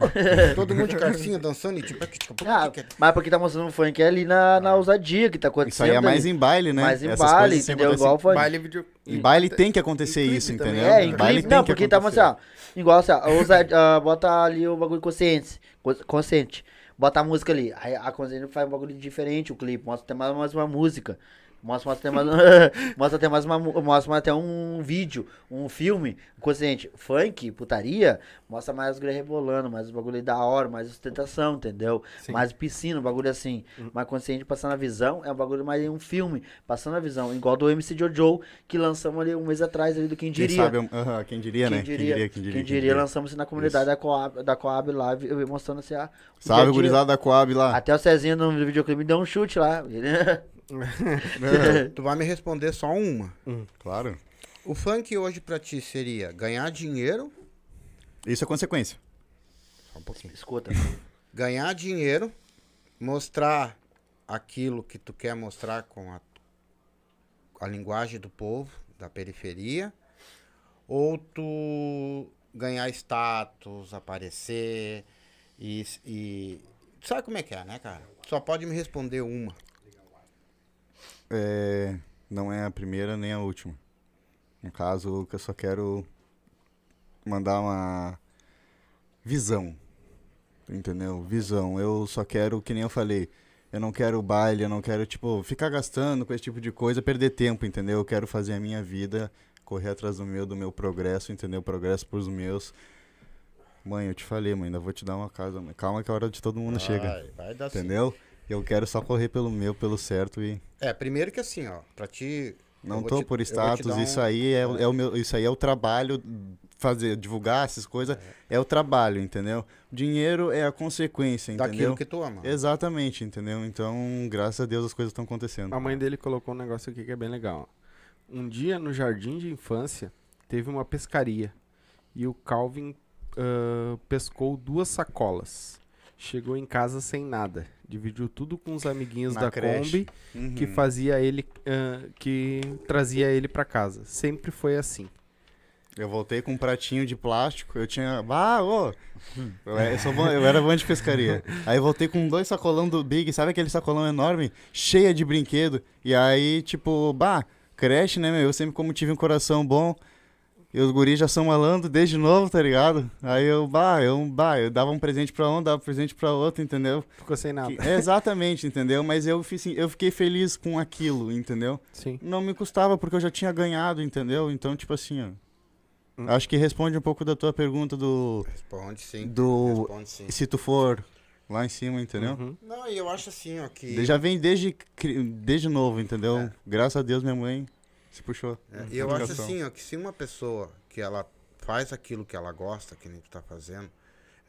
todo mundo de calcinha dançando e tipo... Ah, mas porque tá mostrando o funk é ali na, na ousadia que tá acontecendo. Isso aí é mais ali. em baile, né? Mais em Essas baile, entendeu? Igual funk. Baile vídeo. Em baile tem que acontecer isso, também. entendeu? É, em baile não, que porque tá assim, ó, igual assim, ó, ousa- ah, bota ali o bagulho consciente, cons- consciente, bota a música ali, aí a consciente faz um bagulho diferente, o clipe, mostra até mais, mais uma música, mostra, até mais, mostra até mais uma, mostra até um vídeo, um filme, consciente, funk, putaria, mostra mais os guri rebolando, mais os bagulho da hora, mais ostentação, entendeu? Sim. Mais piscina, um bagulho assim, mais consciente passando a visão, é um bagulho mais um filme, passando a visão, igual do MC Jojo, que lançamos ali um mês atrás ali do Quem Quem Diria. sabe, aham, quem diria, Quem né? diria, quem diria, quem diria. quem diria, lançamos na comunidade da Coab, da Coab eu mostrando assim, ah, o a Salve, dia. gurizada da Coab lá. Até o Cezinho no videoclipe me deu um chute lá. Tu vai me responder só uma. Claro. O funk hoje pra ti seria ganhar dinheiro... Isso é consequência. Só um pouquinho. Escuta. ganhar dinheiro, mostrar aquilo que tu quer mostrar com a, a linguagem do povo, da periferia, ou tu ganhar status, aparecer e, e sabe como é que é, né, cara? Só pode me responder uma. É, não é a primeira nem a última. No caso, que eu só quero mandar uma visão. Entendeu? Visão. Eu só quero, que nem eu falei, eu não quero baile, eu não quero, tipo, ficar gastando com esse tipo de coisa, perder tempo, entendeu? Eu quero fazer a minha vida, correr atrás do meu, do meu progresso, entendeu? Progresso pros meus. Mãe, eu te falei, mãe, ainda vou te dar uma casa, mãe. Calma que a hora de todo mundo chega. Vai, vai dar sim. Eu quero só correr pelo meu, pelo certo e É, primeiro que assim, ó, pra ti. não vou tô te- por status, um- isso aí é, é o meu, isso aí é o trabalho fazer, divulgar essas coisas, é. o trabalho, entendeu? Dinheiro é a consequência, Daquilo entendeu? que tu ama. Exatamente, entendeu? Então, graças a Deus as coisas estão acontecendo. A mãe dele colocou um negócio aqui que é bem legal. ó. Um dia no jardim de infância teve uma pescaria e o Calvin ah, pescou duas sacolas Chegou em casa sem nada. Dividiu tudo com os amiguinhos Na da creche. Kombi que Uhum. fazia ele. ah, que trazia ele pra casa. Sempre foi assim. Eu voltei com um pratinho de plástico. Eu tinha. Ah, ô! Eu, era- eu sou bom- eu era bom de pescaria. Aí voltei com dois sacolão do Big, sabe aquele sacolão enorme? Cheia de brinquedo. E aí, tipo, bah, creche, né, meu? Eu sempre, como tive um coração bom. E os guris já são malandro desde novo, tá ligado? Aí eu, bah, eu, bah, eu dava um presente pra um, dava um presente pra outro, entendeu? Ficou sem nada. Que- exatamente, entendeu? Mas eu, assim, eu fiquei feliz com aquilo, entendeu? Sim. Não me custava porque eu já tinha ganhado, entendeu? Então, tipo assim, ó. Hum. Acho que responde um pouco da tua pergunta do. Responde sim. Do. Responde sim. Se tu for lá em cima, entendeu? Uhum. Não, e eu acho assim, ó, que. Ele Já vem desde, desde novo, entendeu? É. Graças a Deus, minha mãe se puxou. É, e eu acho assim, ó, que se uma pessoa que ela faz aquilo que ela gosta, que nem tu tá fazendo,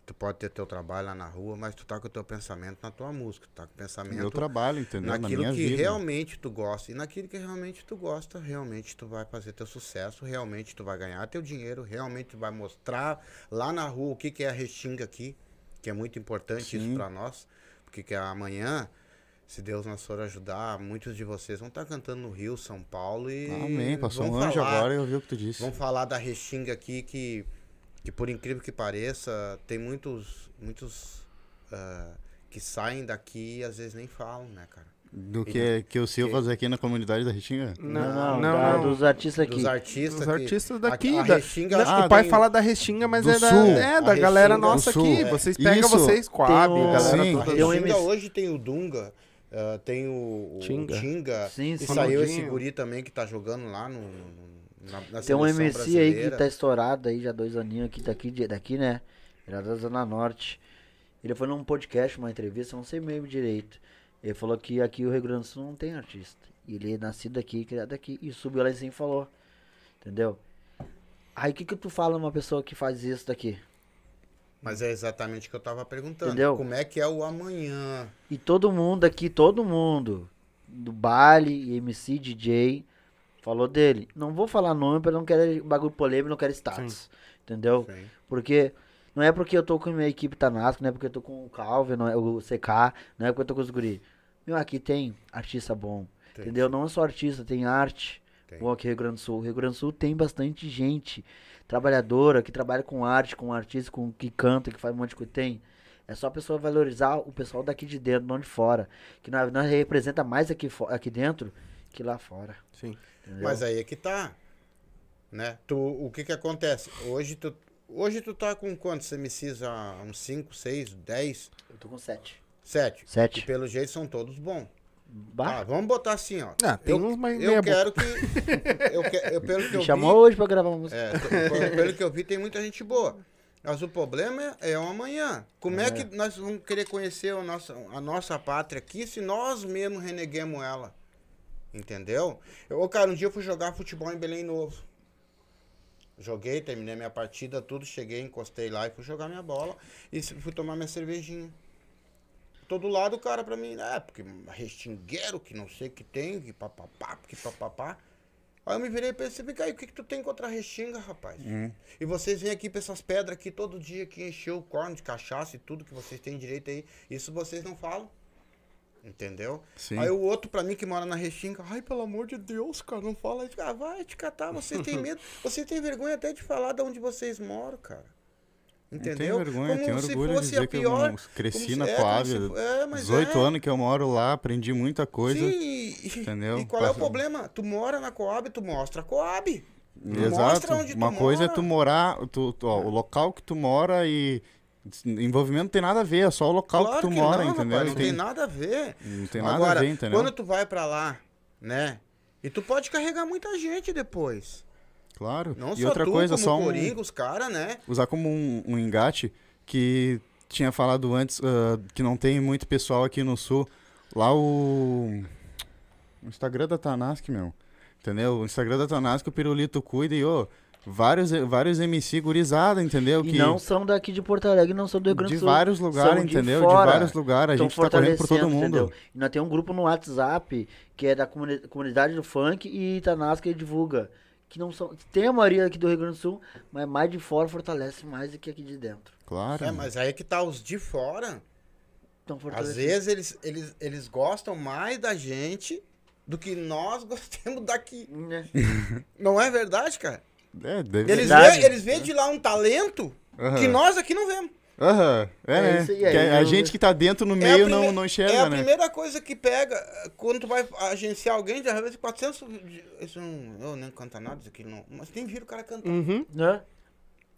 tu pode ter teu trabalho lá na rua, mas tu tá com o teu pensamento na tua música, tu tá com o pensamento Meu trabalho, entendeu? Na naquilo minha que vida. realmente tu gosta. E naquilo que realmente tu gosta, realmente tu vai fazer teu sucesso, realmente tu vai ganhar teu dinheiro, realmente tu vai mostrar lá na rua o que, que é a Restinga aqui, que é muito importante Sim. isso pra nós, porque que amanhã, se Deus nos for ajudar, muitos de vocês vão estar cantando no Rio, São Paulo e Amém. Passou um anjo falar- agora e eu vi o que tu disse. Vamos falar da Restinga aqui, que, que por incrível que pareça, tem muitos, muitos ah, que saem daqui e às vezes nem falam, né, cara? Do que, que o Silvas aqui na comunidade da Restinga? Não, não, não, da- não. dos artistas aqui. Dos artistas. Os que- artistas a- daqui. A, da- Restinga, acho que o pai tem- fala da Restinga, mas Do é da, Sul. é, da A galera Restinga nossa aqui. É. Vocês pegam Isso. vocês, Coab, Tem galera Sim. A toda. Tem um Restinga hoje tem o Dunga, ah, tem o, o Tinga. Tinga, Sim, e saiu esse guri também que tá jogando lá no, no- na, na Tem um MC aí que brasileira. tá estourado aí já dois aninhos aqui, daqui, de- daqui né? Ele é da Zona Norte. Ele foi num podcast, uma entrevista, não sei mesmo direito. Ele falou que aqui o Rio Grande do Sul não tem artista. E ele é nascido aqui, criado aqui. E subiu lá em cima e falou. Entendeu? Aí o que que tu fala uma pessoa que faz isso daqui? Mas é exatamente o que eu tava perguntando. Entendeu? Como é que é o amanhã? E todo mundo aqui, todo mundo, do baile, MC, DJ, falou dele. Não vou falar nome porque eu não quero bagulho polêmico, não quero status. Entendeu? Sim. Porque não é porque eu tô com a minha equipe Tanasco, não é porque eu tô com o Calvin, não é o CK, não é porque eu tô com os guri. Meu, aqui tem artista bom. Tem. Entendeu? Não é só artista, tem arte. Tem. Bom aqui no Rio Grande do Sul. O Rio Grande do Sul tem bastante gente trabalhadora que trabalha com arte, com artista, com que canta, que faz um monte de coisa. Tem. É só a pessoa valorizar o pessoal daqui de dentro, não de fora. Que nós, nós representa mais aqui, aqui dentro que lá fora. Sim. Entendeu? Mas aí é que tá. Né? Tu, o que que acontece? Hoje tu, hoje tu tá com quantos MCs? há uns 5, 6, 10, Eu tô com sete. 7? Sete. E pelo jeito são todos bons. Bah, Ah, vamos botar assim, ó. Ah, tem eu, uns mais eu meia quero que. Eu, que- eu, pelo que me eu chamou vi, hoje pra gravar uma música. é, pelo- pelo que eu vi, tem muita gente boa. Mas o problema é, é o amanhã. Como é. que nós vamos querer conhecer a nossa, a nossa pátria aqui se nós mesmos reneguemos ela? Entendeu? Eu, cara, um dia eu fui jogar futebol em Belém Novo. Joguei, terminei minha partida, tudo, cheguei, encostei lá e fui jogar minha bola e fui tomar minha cervejinha. Todo lado o cara pra mim, é, porque restingueiro, que não sei o que tem, que papapá, que papapá. Aí eu me virei e pensei, fica aí, o que, que tu tem contra a restinga, rapaz? E vocês vêm aqui pra essas pedras aqui todo dia que encheu o corno de cachaça e tudo que vocês têm direito aí. Isso vocês não falam. Entendeu? Sim. Aí o outro pra mim que mora na Restinga, ai, pelo amor de Deus, cara, não fala isso. Ah, vai te catar, você tem medo. Você tem vergonha até de falar de onde vocês moram, cara. Entendeu? tenho vergonha, tenho se orgulho de dizer a que eu pior. cresci como na é, como Coab, é, mas 18 é. anos que eu moro lá, aprendi muita coisa. Sim, entendeu? e qual é o Passa- problema? Tu mora na Coab, tu mostra a Coab. Tu Mostra Exato. Uma coisa é mora. tu morar, tu, tu- ó, o local que tu mora e envolvimento não tem nada a ver, é só o local Claro que tu que mora, não, entendeu? rapaz, Não não tem nada a ver. não tem nada Agora, a ver, entendeu? quando tu vai pra lá, né? E tu pode carregar muita gente depois. Claro. Não e só outra tu, coisa, como só um, Coringa, os caras, né? usar como um, um engate que tinha falado antes ah, que não tem muito pessoal aqui no sul. Lá o, o Instagram da Tanask, meu. Entendeu? O Instagram da Tanask, o Pirulito cuida e, ô, vários, vários MC gurizada, entendeu? E que não são daqui de Porto Alegre, não são do Rio Grande de do Sul. vários lugares, são de entendeu? fora. De vários lugares. A Tão gente tá correndo por todo mundo. entendeu? E nós temos um grupo no WhatsApp que é da comuni- comunidade do funk e Itanasca e divulga. Que não são. Tem a maioria aqui do Rio Grande do Sul, mas mais de fora fortalece mais do que aqui de dentro. Claro. É, mas aí é que tá os de fora. tão Às vezes eles, eles, eles gostam mais da gente do que nós gostamos daqui. Né? Não é verdade, cara? É, deve Eles Verdade. vê, eles vê de lá um talento Aham. que nós aqui não vemos. Aham, é, É é. isso aí, Que aí a eu- gente que tá dentro no É meio prime- não, não enxerga, É a né? primeira coisa que pega quando tu vai agenciar alguém, já vezes 400. de- Isso não, eu nem canta nada, isso aqui não. Mas tem vira o cara cantar. Uhum. Né?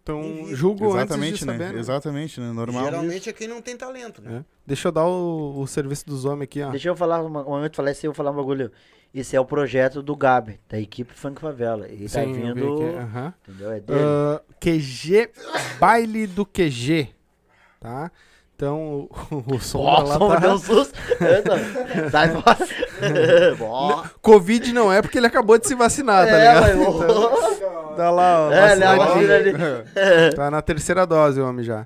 Então, Envia. julgo antes Exatamente, de né? saber, né? Exatamente, né? Normal. Geralmente é quem não tem talento, né? É. Deixa eu dar o, o serviço dos homens aqui, ó. Deixa eu falar, uma, um antes falar isso, eu vou falar um bagulho. Esse é o projeto do Gabi, da equipe Funk Favela. Ele tá Sim, vi vindo. aqui, aham. Entendeu? É dele. Ah, QG, baile do QG, tá? Então, o, o Sombra lá Nossa, tá... deu um susto. Sai fora. Bó. Covid não é porque ele acabou de se vacinar, tá É, ligado? mas- Então, dá lá, ó, É, é ali. Tá na terceira dose o homem já.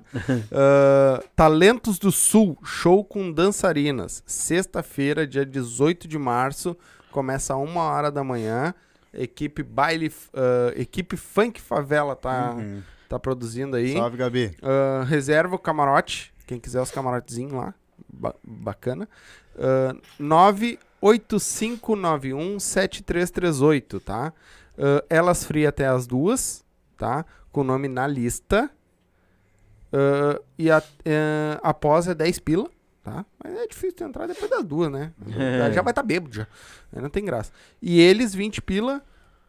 Ah, Talentos do Sul, show com dançarinas. Sexta-feira, dia 18 de março, começa a uma hora da manhã. Equipe baile, ah, equipe Funk Favela tá, Uhum. Tá produzindo aí. Salve, Gabi. Ah, reserva o camarote. Quem quiser os camarotezinhos lá. ba- bacana. Ah, 985917338, tá? Ah, elas free até as duas, tá? Com o nome na lista. Ah, e a, eh, após é 10 pila, tá? Mas é difícil de entrar depois das duas, né? Já- Já vai estar bêbado já. Aí não tem graça. E eles 20 pila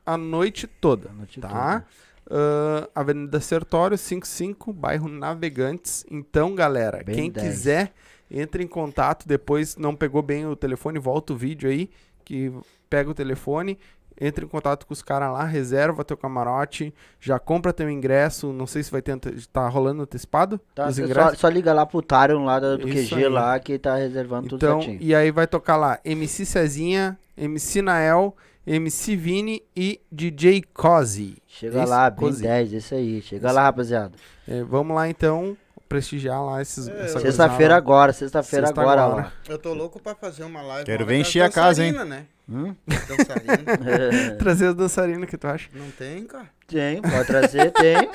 a noite toda. A noite tá? Ah, Avenida Sertório, 55, bairro Navegantes. Então, galera, Bem quem 10. quiser, entre em contato. Depois não pegou bem o telefone, volta o vídeo aí, que pega o telefone. Entre em contato com os caras lá, reserva teu camarote, já compra teu ingresso. Não sei se vai ter tá rolando antecipado Tá, só, só liga lá pro Tyron lá do, do QG aí. lá que tá reservando tudo Então, certinho. e aí vai tocar lá MC Cezinha, MC Nael, MC Vini e DJ Cozy. Chega Isso, lá, bem Cozy. 10, isso aí. Chega Isso. lá, rapaziada. É, vamos lá então prestigiar lá esses. É, Sexta-feira agora, sexta-feira Sexta agora, agora. lá. Eu tô louco pra fazer uma live. Quero ver encher a casa, hein? dançarina, né? Hum? Dançarina. Trazer os dançarinos que tu acha? Não tem, cara. Tem, pode trazer, tem.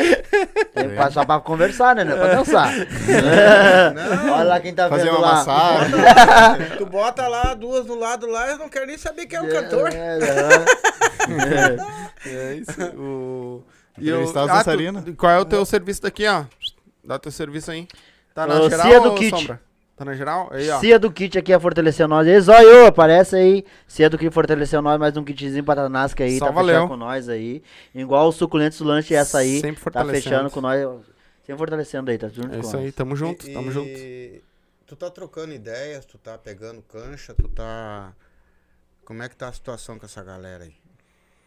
Tem pra- só pra conversar, né? Não é pra dançar. Não. Olha lá quem tá Fazer vendo uma lá. massagem. Tu bota lá duas do lado lá, eu não quero nem saber quem é o É, cantor. é, é. É isso. O... Entrevistar os Ah, tu-. Qual é o teu serviço daqui, ó? Dá teu serviço aí. Tá na Ô, geral Cia do ou Kit. Sombra? Tá na geral? Aí, ó. Cia do Kit aqui a fortalecer nós. E Zóio, aparece aí. Cia do Kit fortaleceu nós, mais um kitzinho pra Tanasca aí. Só tá valeu. fechando com nós aí. Igual os suculentos do lanche essa aí. Sempre Tá fortalecendo. fechando com nós. Sempre fortalecendo aí, tá junto É com isso aí, tamo junto, E- tamo junto. e Tu tá trocando ideias, tu tá pegando cancha, tu tá. Como é que tá a situação com essa galera aí?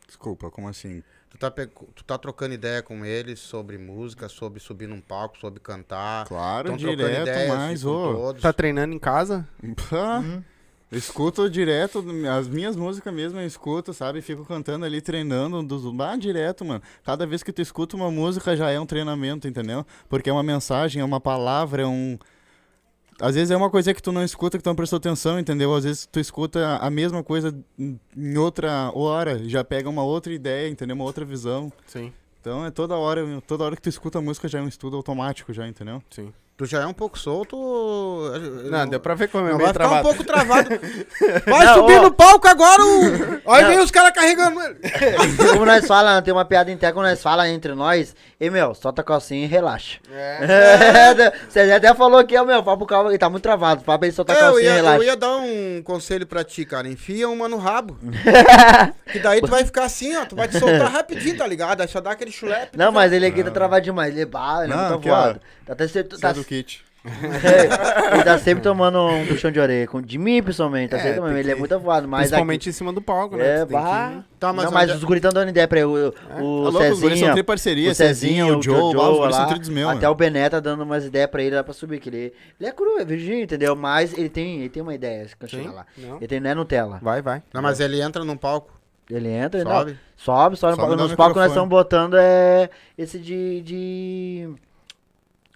Desculpa, como assim? Tu tá, tu tá trocando ideia com eles sobre música, sobre subir num palco, sobre cantar. Claro, Tão direto, ideias mais, com ô. todos. Tá treinando em casa? Pá, Uhum. Escuto direto, as minhas músicas mesmo eu escuto, sabe? Fico cantando ali, treinando, dos, ah, direto, mano. Cada vez que tu escuta uma música já é um treinamento, entendeu? Porque é uma mensagem, é uma palavra, é um... Às vezes é uma coisa que tu não escuta, que tu não prestou atenção, entendeu? Às vezes tu escuta a mesma coisa em outra hora, já pega uma outra ideia, entendeu? Uma outra visão. Sim, Então é toda hora, toda hora que tu escuta a música já é um estudo automático já, entendeu? sim. Tu já é um pouco solto. Não, deu pra ver como é Não meio vai ficar um travado. pouco travado. Vai Não, subir ó. no palco agora o. Aí vem os caras carregando ele. Como nós fala, tem uma piada interna, quando nós fala entre nós, e meu, solta a calcinha e relaxa. É. Você até falou aqui, ó, meu, papo calma, ele tá muito travado, papo ele soltar a É, calcinha e relaxa. eu ia dar um conselho pra ti, cara. Enfia uma no rabo. que daí tu vai ficar assim, ó. Tu vai te soltar rapidinho, tá ligado? Aí só dá aquele chulepe. Não, mas ele aqui tá travado demais, ele, ah, ele é Não, aqui, voado. Tá, até sempre- Tá tá, kit. é, ele tá sempre tomando um puxão de orelha, com, de mim principalmente, tá É, sempre tomando, ele é muito voado, mas Principalmente em cima do palco, né? É, bah. que- Tá, mas não, mas onde- os guris tão dando ideia pra ele. O, o Tá louco, os guris são Cezinha, tri parceria, o Cezinha, o Joe, Joe, os guris são lá, tri dos meus, até mano. o Bené tá dando umas ideias pra ele lá pra subir, que ele, ele é cru, é virgem, entendeu? Mas ele tem, ele tem uma ideia quando chegar lá. não. Ele tem, não é Nutella. Vai, vai. Não, mas ele entra num palco. Ele entra, Sobe. não, sobe, sobe, Sobe no- no nos palcos nós estamos botando é esse de, de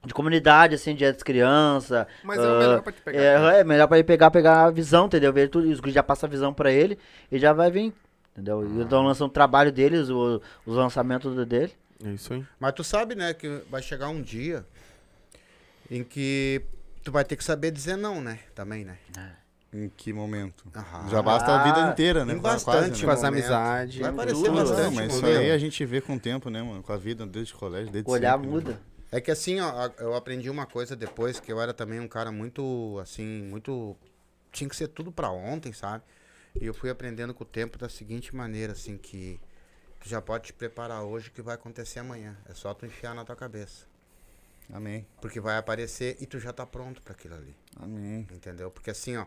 de comunidade, assim, dia das crianças. Mas é o ah, melhor pra te pegar. É, é melhor pra ele pegar, pegar a visão, entendeu? Ver tudo, os guris já passam a visão pra ele e já vai vir, entendeu? E estão lançando o trabalho deles, o- os lançamentos dele. É isso aí. Mas tu sabe, né, que vai chegar um dia em que tu vai ter que saber dizer não, né? Também, né? Em que momento? Aham. Já basta a vida inteira, né? Em Quase, bastante né? Com as amizades. Vai aparecer tudo, né? bastante. Mas isso aí a gente vê com o tempo, né, mano? Com a vida desde o colégio, desde O olhar sempre, né? É que assim, ó, eu aprendi uma coisa depois, que eu era também um cara muito, assim, muito... Tinha que ser tudo pra ontem, sabe? E eu fui aprendendo com o tempo da seguinte maneira, assim, que tu já pode te preparar hoje que vai acontecer amanhã. É só tu enfiar na tua cabeça. Amém. Porque vai aparecer e tu já tá pronto pra aquilo ali. Amém. Entendeu? Porque assim, ó,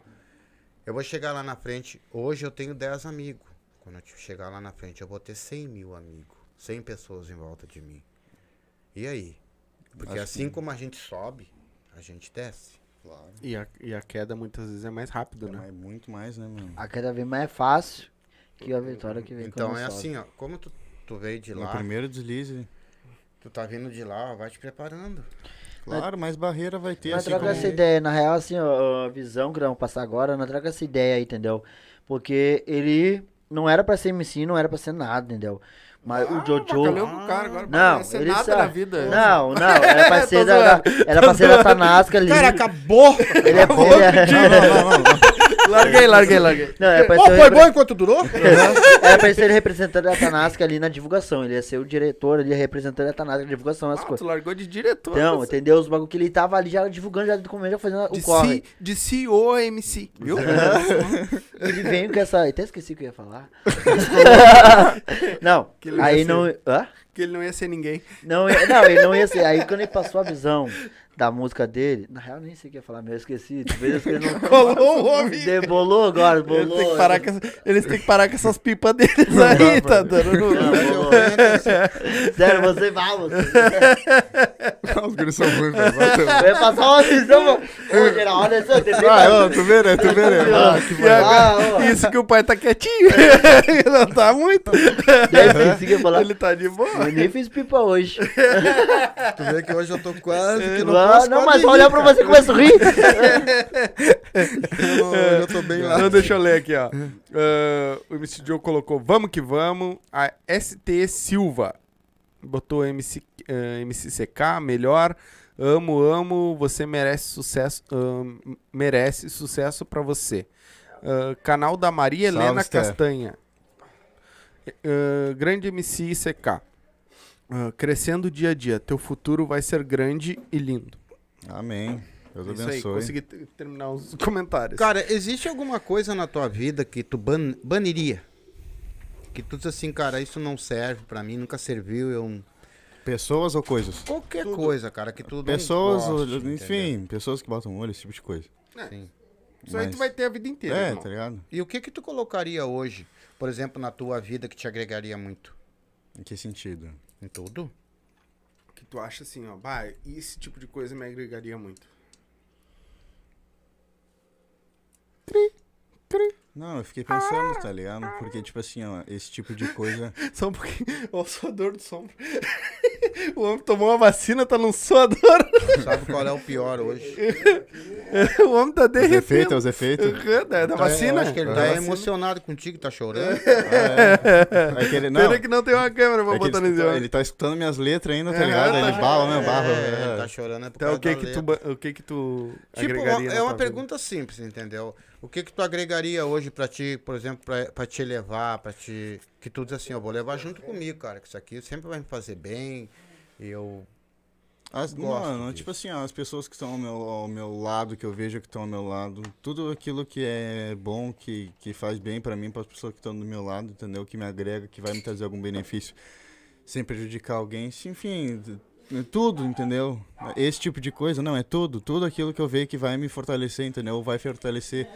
eu vou chegar lá na frente, hoje eu tenho 10 amigos. Quando eu chegar lá na frente, eu vou ter 100 mil amigos. 100 pessoas em volta de mim. E aí? Porque Acho assim como a gente sobe, a gente desce. Claro. E a, e a queda muitas vezes é mais rápido, né? É muito mais, né, mano? A cada vez mais é fácil que a vitória que vem Então é sobe. assim, ó, como tu, tu veio de No lá, primeiro deslize. tu tá vindo de lá, ó, vai te preparando. Claro, mais barreira vai ter. Nós assim troca como- essa ideia, na real, assim, ó, a visão que nós vamos passar agora, nós troca essa ideia aí, entendeu? Porque ele não era pra ser MC, não era pra ser nada, entendeu? Mas o Jojo. Cara agora. Não, ele nada sabe. na vida. Não, não, era pra ser da, era pra ser da Tanasca ali. Cara, acabou! ele é bom. ele é- Não, não, não, não. Larguei, larguei, larguei. Não, era pra Ô, ser, o foi repre- bom enquanto durou? era pra ser representante da Tanasca ali na divulgação. Ele ia ser o diretor ali, representante da Tanasca na divulgação, as Ah, coisas. tu largou de diretor. Então, você. entendeu? Os bagulho que ele tava ali já divulgando, já do começo, já fazendo de, o corre. C, de CEO a MC, viu? Ele veio com essa. Até esqueci o que eu ia falar. não, Que ele ia aí ser. não. Hã? que ele não ia ser ninguém. Não, não, ele não ia ser. Aí quando ele passou a visão da música dele, na real nem sei o que ia falar, mas eu esqueci. Talvez ele não. Colou o homem. Debolou agora, Eles bolou. têm, que parar com eles têm que parar com essas pipas deles aí, tá dando bolou. Sério, você vai, você. Os guris são ruins, velho. Vai, Eu ia passar uma visão, mano. Ô, geral, olha só, entendeu? Ah, ó, tu vê, né? Tu vê, né? Ah, que E agora, Ah, ó. isso que o pai tá quietinho. não tá muito. Ia falar. Ele tá de boa. Eu nem fiz pipa hoje. Tu vê que hoje eu tô quase que Não, não posso não mas rir, olha pra você e começa a rir. Eu, eu tô bem lá. Não, deixa eu ler aqui, ó. Ah, o MC Joe colocou Vamos que vamos. A ST Silva botou MC, ah, MCCK, melhor. Amo, amo. Você merece sucesso. ah, merece sucesso pra você. Ah, canal da Maria Salve, Helena Esther. Castanha. Ah, grande MC CK. Ah, crescendo dia a dia. Teu futuro vai ser grande e lindo. Amém. Deus Isso aí, abençoe. consegui t- terminar os comentários. Cara, existe alguma coisa na tua vida que tu ban baniria? Que tu diz assim, cara, isso não serve pra mim, nunca serviu, eu... Pessoas ou coisas? Qualquer coisa, cara, que tu não Pessoas, goste, enfim, entendeu? pessoas que botam olho, esse tipo de coisa. Sim. Isso aí tu Mas- vai ter a vida inteira. É, irmão. tá ligado? E o que que tu colocaria hoje, por exemplo, na tua vida que te agregaria muito? Em que sentido? Em tudo? que tu acha assim, ó, bah, esse tipo de coisa me agregaria muito. Não, eu fiquei pensando, tá ligado? Porque, tipo assim, ó, esse tipo de coisa. Só um pouquinho. Ó, o suador do sombra. o homem tomou uma vacina, tá num suador. Sabe qual é o pior hoje? o homem tá Os derretendo. efeitos, os efeitos. Uhum, da, da Tá- vacina. Eu acho que ele tá vacina. emocionado contigo, tá chorando. É que ele, não, Pena que não tem uma câmera pra é botar nesse escuta- homem. ele tá escutando minhas letras ainda, tá É, ligado? tá Ele bala, meu, barro. É, é. tá chorando é por Então, causa o que da que, tu, letra. ba- o que que tu Tipo, é uma pergunta simples, entendeu? O que que tu agregaria hoje pra ti, por exemplo, pra, pra te levar, pra te... Que tu diz assim, eu vou levar junto comigo, cara, que isso aqui sempre vai me fazer bem, e eu... As, mano, disso. tipo assim, ó, as pessoas que estão ao meu, ao meu lado, que eu vejo que estão ao meu lado, tudo aquilo que é bom, que, que faz bem pra mim, para as pessoas que estão do meu lado, entendeu? Que me agrega, que vai me trazer algum benefício, sem prejudicar alguém, enfim, tudo, entendeu? Esse tipo de coisa, não, é tudo, tudo aquilo que eu vejo que vai me fortalecer, entendeu? Vai fortalecer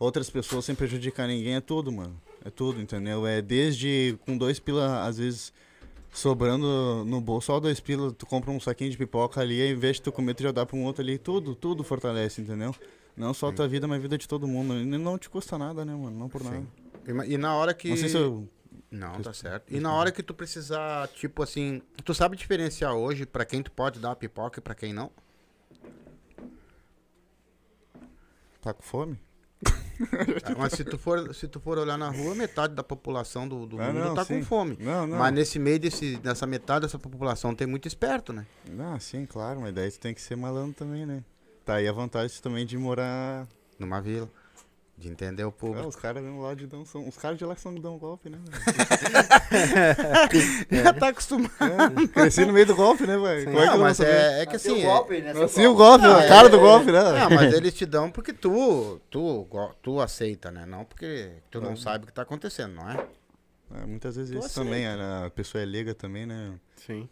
outras pessoas sem prejudicar ninguém, é tudo, mano. É tudo, entendeu? É desde com dois pila, às vezes sobrando no bolso, só dois pila, tu compra um saquinho de pipoca ali, aí, ao invés de tu comer, tu já dá pra um outro ali, tudo, tudo fortalece, entendeu? Não só a tua vida, mas a vida de todo mundo. E não te custa nada, né, mano? Não por nada. E, e na hora que... Não sei se eu. Não, tá certo. E na hora que tu precisar, tipo assim, tu sabe diferenciar hoje pra quem tu pode dar uma pipoca e pra quem não? Tá com fome? Mas se tu for, se tu for olhar na rua, metade da população do, do Ah, mundo não, tá sim. com fome. Não, não. Mas nesse meio desse, nessa metade dessa população tem muito esperto, né? Ah, sim, claro, mas daí tu tem que ser malandro também, né? Tá aí a vantagem também de morar. Numa vila. De entender o É, público. os caras mesmo lá de dão são. Os caras de lá são dão golpe, né? Já tá acostumado. É, cresci no meio do golpe, né, velho? Como é que Não, mas é, é que assim. Nasceu é- golpe, né? Nasci o golpe, Não, a é- cara do golpe, né? Não, mas eles te dão porque tu, tu, tu aceita, né? Não porque tu não sabe o que tá acontecendo, não é? É, muitas vezes Tu isso aceita. também, a, a pessoa é leiga também, né? Sim.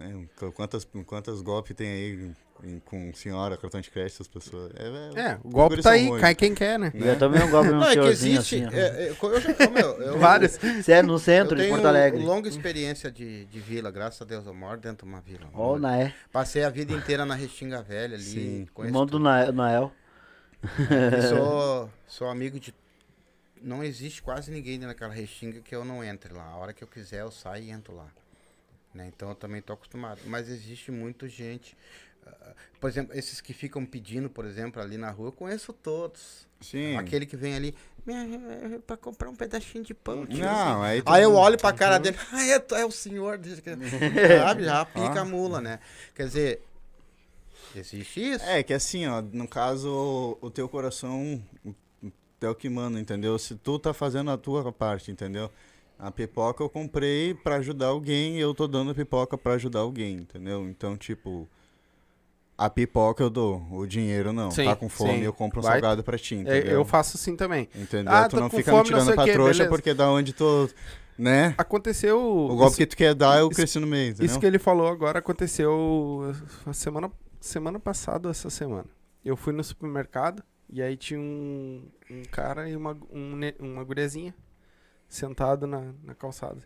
Né? Qu- Quantas, quantas golpes tem aí em- com senhora, cartão de crédito, as pessoas. É, É, o golpe tá aí, ruins. cai quem quer, né? Eu também um golpe no Não, é que existe. assim. é, é, eu já, ô, meu, eu, Vários. Sério, no centro Eu de Porto Alegre. longa experiência de, de vila, graças a Deus. Eu moro dentro de uma vila. Ó, o Naé. Passei a vida inteira na Restinga Velha ali. Sim. Irmão do Naé- Nael. E sou, sou amigo de. Não existe quase ninguém naquela restinga que eu não entre lá. A hora que eu quiser, eu saio e entro lá. Né? Então eu também tô acostumado. Mas existe muita gente. ah, Por exemplo, esses que ficam pedindo, por exemplo, ali na rua, eu conheço todos. Sim. Aquele que vem ali, "Me- pra comprar um pedacinho de pão. tio." Não, aí. Aí eu olho pra cara dele, ah, é, é o senhor. desse que-" Sabe? Já pica a mula, né? Quer dizer, existe isso. É, que assim, ó, no caso, o, o teu coração é o que manda, entendeu? Se tu tá fazendo a tua parte, entendeu? A pipoca eu comprei pra ajudar alguém e eu tô dando a pipoca pra ajudar alguém, entendeu? Então, tipo, a pipoca eu dou, o dinheiro não. Sim, tá com fome, sim. eu compro um Vai- salgado pra ti, É, entendeu? eu faço assim também. Entendeu? Ah, tu não fica fome, me tirando pra trouxa beleza. porque da onde tu, né? Aconteceu. O golpe que tu quer dar, eu isso- cresci no meio, entendeu? Isso que ele falou agora aconteceu a semana, semana passada, essa semana. Eu fui no supermercado e aí tinha um, um cara e uma, um, uma guriazinha sentado na, na calçada.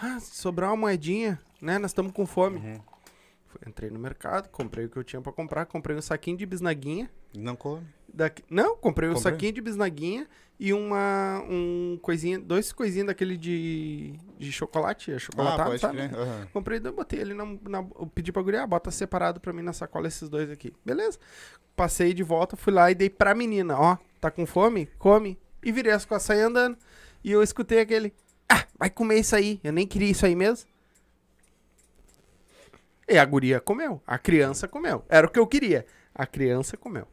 Ah, se sobrar uma moedinha, né? Nós estamos com fome. Uhum. Entrei no mercado, comprei o que eu tinha pra comprar, comprei um saquinho de bisnaguinha. Não come. Daqui... Não, comprei um Comprei? saquinho de bisnaguinha e uma um coisinha, dois coisinhos daquele de, de chocolate, Ah, achocolatado, pode sabe? aham. Comprei, botei ali na, na pedi pra guria, ah, bota separado pra mim na sacola esses dois aqui. Beleza. Passei de volta, fui lá e dei pra menina, ó, tá com fome? Come. E virei as costas andando. E eu escutei aquele, ah, vai comer isso aí. Eu nem queria isso aí mesmo. E a guria comeu, a criança comeu. Era o que eu queria. A criança comeu.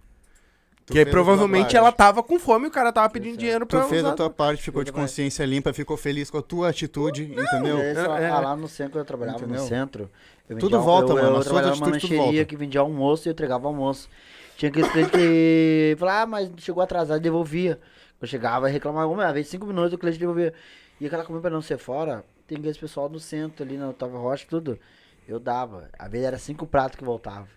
Tu tua provavelmente ela tava com fome e o cara tava pedindo dinheiro pra Tu fez usar. a tua parte, ficou de consciência limpa, ficou feliz com a tua atitude, entendeu? É, É, é. ah, lá no centro, eu trabalhava Entendeu? no centro. Eu Tudo vendia- volta, eu, mano, Eu, a sua trabalhava numa tudo lancheria volta. que vendia almoço e eu entregava almoço. Tinha aqueles clientes que falavam, ah, mas chegou atrasado e devolvia. Eu chegava e reclamava, uma vez, cinco minutos o cliente devolvia. E aquela comida pra não ser fora, tem aqueles pessoal no centro ali, na Otávio Rocha, tudo. Eu dava. Às vezes era cinco pratos que voltava.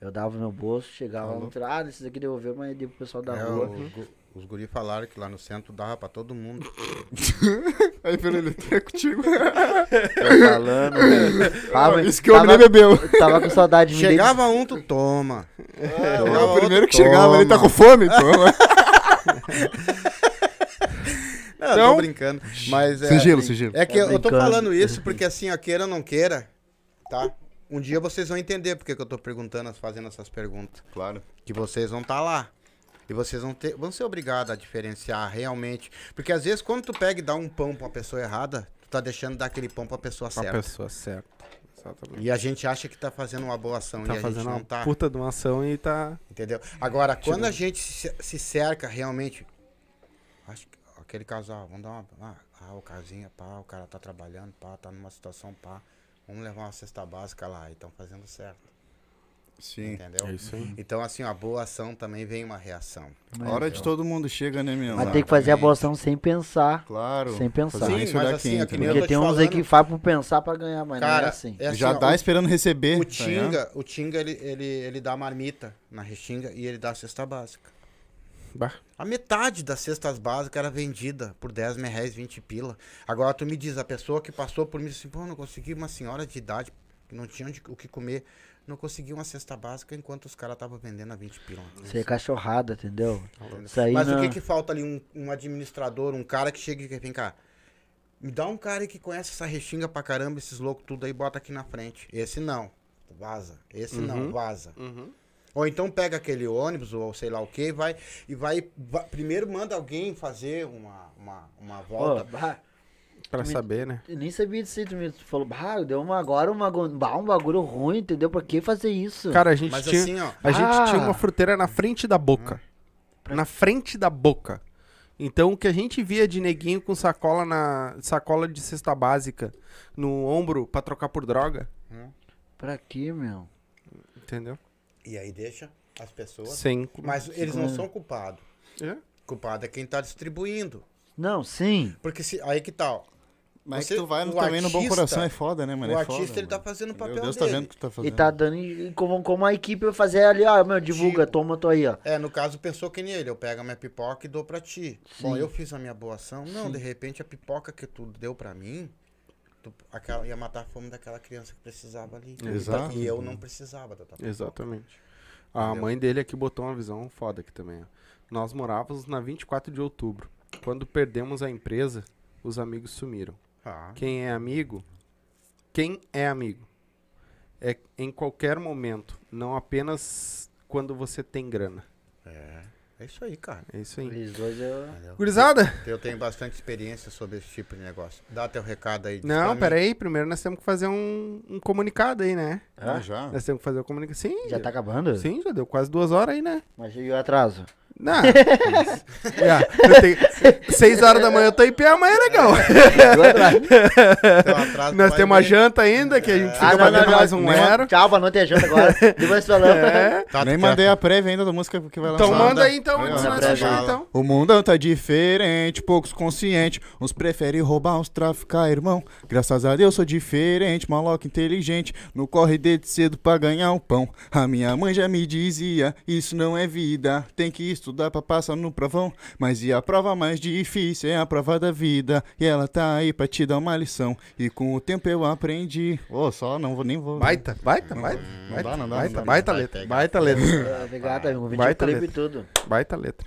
Eu dava no meu bolso, chegava lá no final, ah, esses aqui devolveu, mas dei pro pessoal da É, rua. o- os guri falaram que lá no centro dava pra todo mundo. Aí pelo ele é contigo. Eu falando. Tava, Isso que o homem bebeu. tava com saudade de mim. Chegava um, tu toma. É, o primeiro que Toma. chegava, ele tá com fome, toma. Não, Então- tô brincando. Mas é, sigilo, sigilo. é que eu, eu tô falando isso porque assim, ó, queira ou não queira, tá? Um dia vocês vão entender porque que eu tô perguntando, fazendo essas perguntas. Claro. Que vocês vão estar lá. E vocês vão, ter, vão ser obrigados a diferenciar realmente. Porque às vezes quando tu pega e dá um pão pra uma pessoa errada, tu tá deixando de dar aquele pão pra pessoa A certa. pessoa certa. Exatamente. E a gente acha que tá fazendo uma boa ação Tá e a gente fazendo não uma tá. puta de uma ação e tá. Entendeu? Agora, quando a gente se, se cerca realmente. Acho que aquele casal, vamos dar uma. Ah, ah, o casinha, pá, o cara tá trabalhando, pá, tá numa situação, pá. Vamos levar uma cesta básica lá. E estão fazendo certo. Sim. Entendeu? É isso aí. Então, assim, a boa ação também vem uma reação. A hora de todo mundo chega, né, meu? Mas tem que fazer a boa ação sem pensar. Claro. Sem pensar. Sim, mas assim, é que nem Porque te tem uns aí que faz por pensar pra ganhar, mas não é Cara, assim. é assim, Já ó, dá o- esperando receber. O tá? Tinga, o Tinga ele, ele, ele dá marmita na Restinga e ele dá a cesta básica. Bah. A metade das cestas básicas era vendida por 10 mil reais, 20 pila. Agora tu me diz, a pessoa que passou por mim disse assim, pô, não consegui uma senhora de idade que não tinha onde- o que comer, não conseguiu uma cesta básica enquanto os caras estavam vendendo a 20 pila. Isso aí é cachorrada, entendeu? Isso aí Mas não... o que que falta ali? Um, um administrador, um cara que chega e que vem cá. Me dá um cara aí que conhece essa restinga pra caramba, esses loucos tudo aí, bota aqui na frente. Esse não, vaza. Esse não, Uhum. vaza. Uhum. Ou então pega aquele ônibus, ou sei lá o que, vai e vai, vai- Primeiro manda alguém fazer uma, uma, uma volta. bah, Pra Me- saber, né? Eu nem sabia disso aí, tu me falou, bah, deu uma, agora uma, bah, um bagulho ruim, entendeu? Por que fazer isso? Cara, a gente Mas tinha. assim, ó. A gente Ah. tinha uma fruteira na frente da boca. Pra- Na frente da boca. Então o que a gente via de neguinho com sacola na sacola de cesta básica no ombro pra trocar por droga, Pra quê, meu? entendeu? E aí deixa as pessoas. Sem. Mas eles não são culpados. É? Culpado é quem tá distribuindo. Não, sim. Porque se, aí que tal? Mas Você- que tu vai no- também no bom artista- coração é foda, né, mano? o É artista foda, ele tá mano. fazendo o papel Meu Deus, dele. tá vendo o que tu tá fazendo. E tá dando, e como, como a equipe vai fazer ali, ó, meu, divulga, Tipo. toma, tô aí, ó. É, no caso pensou que nem ele, eu pego a minha pipoca e dou pra ti. Bom, Sim. eu fiz a minha boa ação. Não, de repente a pipoca que tu deu pra mim, tu, aquela, ia matar a fome daquela criança que precisava ali. Exato. E eu não precisava da tua pipoca. Exatamente. A Entendeu? mãe dele aqui botou uma visão foda aqui também. ó. Nós morávamos na 24 de outubro. Quando perdemos a empresa, os amigos sumiram. Ah, Quem é amigo? Quem é amigo? É em qualquer momento, não apenas quando você tem grana. é isso aí, cara. É isso aí. Eles dois eu... Gurizada? Eu tenho bastante experiência sobre esse tipo de negócio. Dá teu recado aí. Não, pra mim. pera aí. Primeiro nós temos que fazer um, um comunicado aí, né? Ah, já? Nós temos que fazer o comunicado. Sim, Já tá acabando? Sim, já deu quase duas horas aí, né? Mas e o atraso? Não. Eu tenho- Seis horas da manhã eu tô em pé, amanhã é legal. Então, Nós temos a ver. janta ainda, que a gente fica Ah, não, batendo não, mais não. um ero. Tchau, boa noite, é janta agora. Depois falamos. É. Tá, Nem mandei a prévia ainda da música que vai lançar. Então manda aí então, antes nós então. O mundão tá diferente, poucos conscientes. Uns preferem roubar, uns traficar, irmão. Graças a Deus sou diferente, maloca inteligente. No corre desde cedo pra ganhar o pão. A minha mãe já me dizia: Isso não é vida, tem que estudar pra passar no provão. Mas e a prova mais difícil é a prova da vida. E ela tá aí pra te dar uma lição. E com o tempo eu aprendi. Ô, só não vou nem vou. Baita, baita, baita. Não dá, não dá, Baita, não dá. baita letra, pegar. baita letra. Ah, Obrigado. Baita Videoclipe e letra. tudo. Baita letra.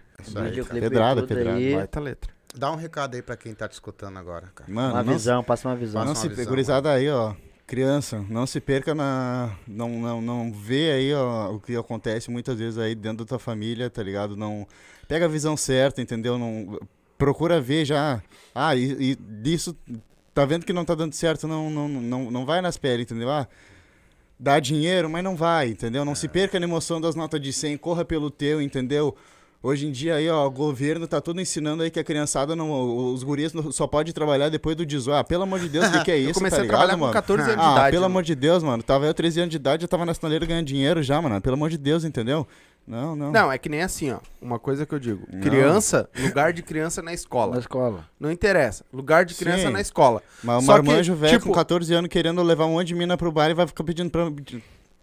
Pedrada, tudo pedrada. aí. Baita letra. Dá um recado aí pra quem tá te escutando agora, cara. Mano, Uma não visão, passa uma visão. Passa Não uma se visão, gurizada aí, ó. Criança, não se perca na. Não, não, não vê aí, ó, o que acontece muitas vezes aí dentro da tua família, tá ligado? Não. Pega a visão certa, entendeu? Não. Procura ver já. Ah, e, e disso. Tá vendo que não tá dando certo, não, não, não, não vai nas peles, entendeu? Ah, dá dinheiro, mas não vai, entendeu? Não se perca na emoção das notas de 100, corra pelo teu, entendeu? Hoje em dia aí, ó, o governo tá tudo ensinando aí que a criançada, não, os gurias não- só pode trabalhar depois do 18. Ah, pelo amor de Deus, o que, que é isso, Eu comecei tá a ligado, trabalhar mano? com 14 anos de Ah, idade. pelo mano. amor de Deus, mano. Tava eu 13 anos de idade, eu tava na sinaleira ganhando dinheiro já, mano. Pelo amor de Deus, entendeu? Não, não. Não, é que nem assim, ó. Uma coisa que eu digo. Não. Criança, lugar de criança na Na escola. escola. Não interessa. Lugar de criança Sim. na escola. Mas o marmanjo velho tipo- com 14 anos querendo levar um monte de mina pro bar e vai ficar pedindo pra.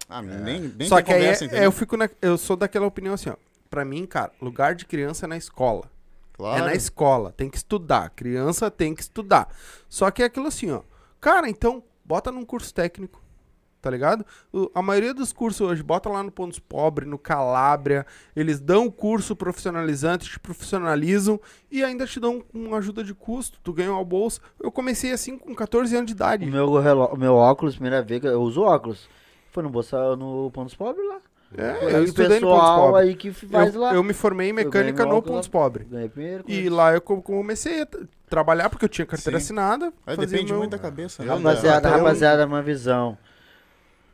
Ah, nem, nem Só que aí conversa, é- entendeu? eu fico na, eu sou daquela opinião assim, ó. Pra mim, cara, lugar de criança é na escola. Claro. É na escola, tem que estudar. Criança tem que estudar. Só que é aquilo assim, ó. Cara, então, bota num curso técnico. Tá ligado? O- a maioria dos cursos hoje, bota lá no Pontos Pobre, no Calábria. Eles dão curso profissionalizante, te profissionalizam e ainda te dão uma ajuda de custo. Tu ganha uma bolsa. Eu comecei assim com 14 anos de idade. O meu, meu óculos, primeira vez que eu uso óculos, foi no Bolsa, no Pontos Pobres lá. É, eu estudei no Pontos aí que faz Eu, lá. eu me formei em mecânica no Pontos lá. Pobre. Ganhei primeiro. E lá eu co- comecei a trabalhar porque eu tinha carteira Sim. assinada. Aí depende meu- muito da cabeça. né? Rapaziada, eu- rapaziada, uma visão.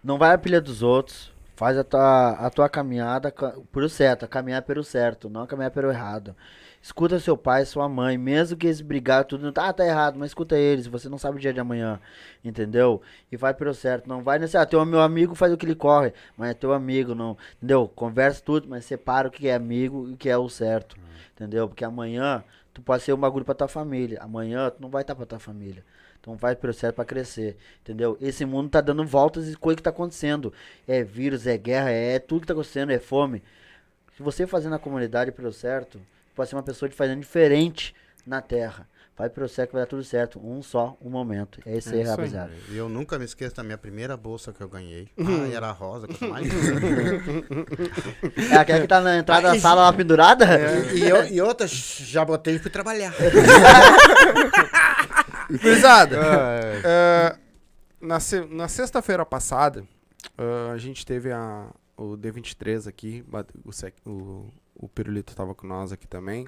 Não vai a pilha dos outros. Faz a tua, a tua caminhada ca- pelo certo, caminhar pelo certo, não caminhar pelo errado. Escuta seu pai, sua mãe, mesmo que eles brigarem tudo, ah, tá errado, mas escuta eles, você não sabe o dia de amanhã, entendeu? E vai pelo certo, não vai nesse, ah, teu meu amigo faz o que ele corre, mas é teu amigo, não, entendeu? Conversa tudo, mas separa o que é amigo e o que é o certo, entendeu? Porque amanhã tu pode ser um bagulho pra tua família, amanhã tu não vai estar pra tua família. Então vai pelo certo pra crescer, entendeu? Esse mundo tá dando voltas e coisa que tá acontecendo. É vírus, é guerra, é tudo que tá acontecendo, é fome. Se você fazer na comunidade pelo certo, pode ser uma pessoa de fazendo diferente na terra. Vai certo que vai dar tudo certo. Um só, um momento. É isso É aí, isso aí. rapaziada. E eu nunca me esqueço da minha primeira bolsa que eu ganhei. Ah, era rosa, coisa mais É aquela que tá na entrada Ah, da e- sala lá pendurada? e, eu, e outra, já botei e fui trabalhar. Gurizada, É, é, na, se- na sexta-feira passada, ah, a gente teve a, o D23 aqui, o, sec- o, o Pirulito tava com nós aqui também.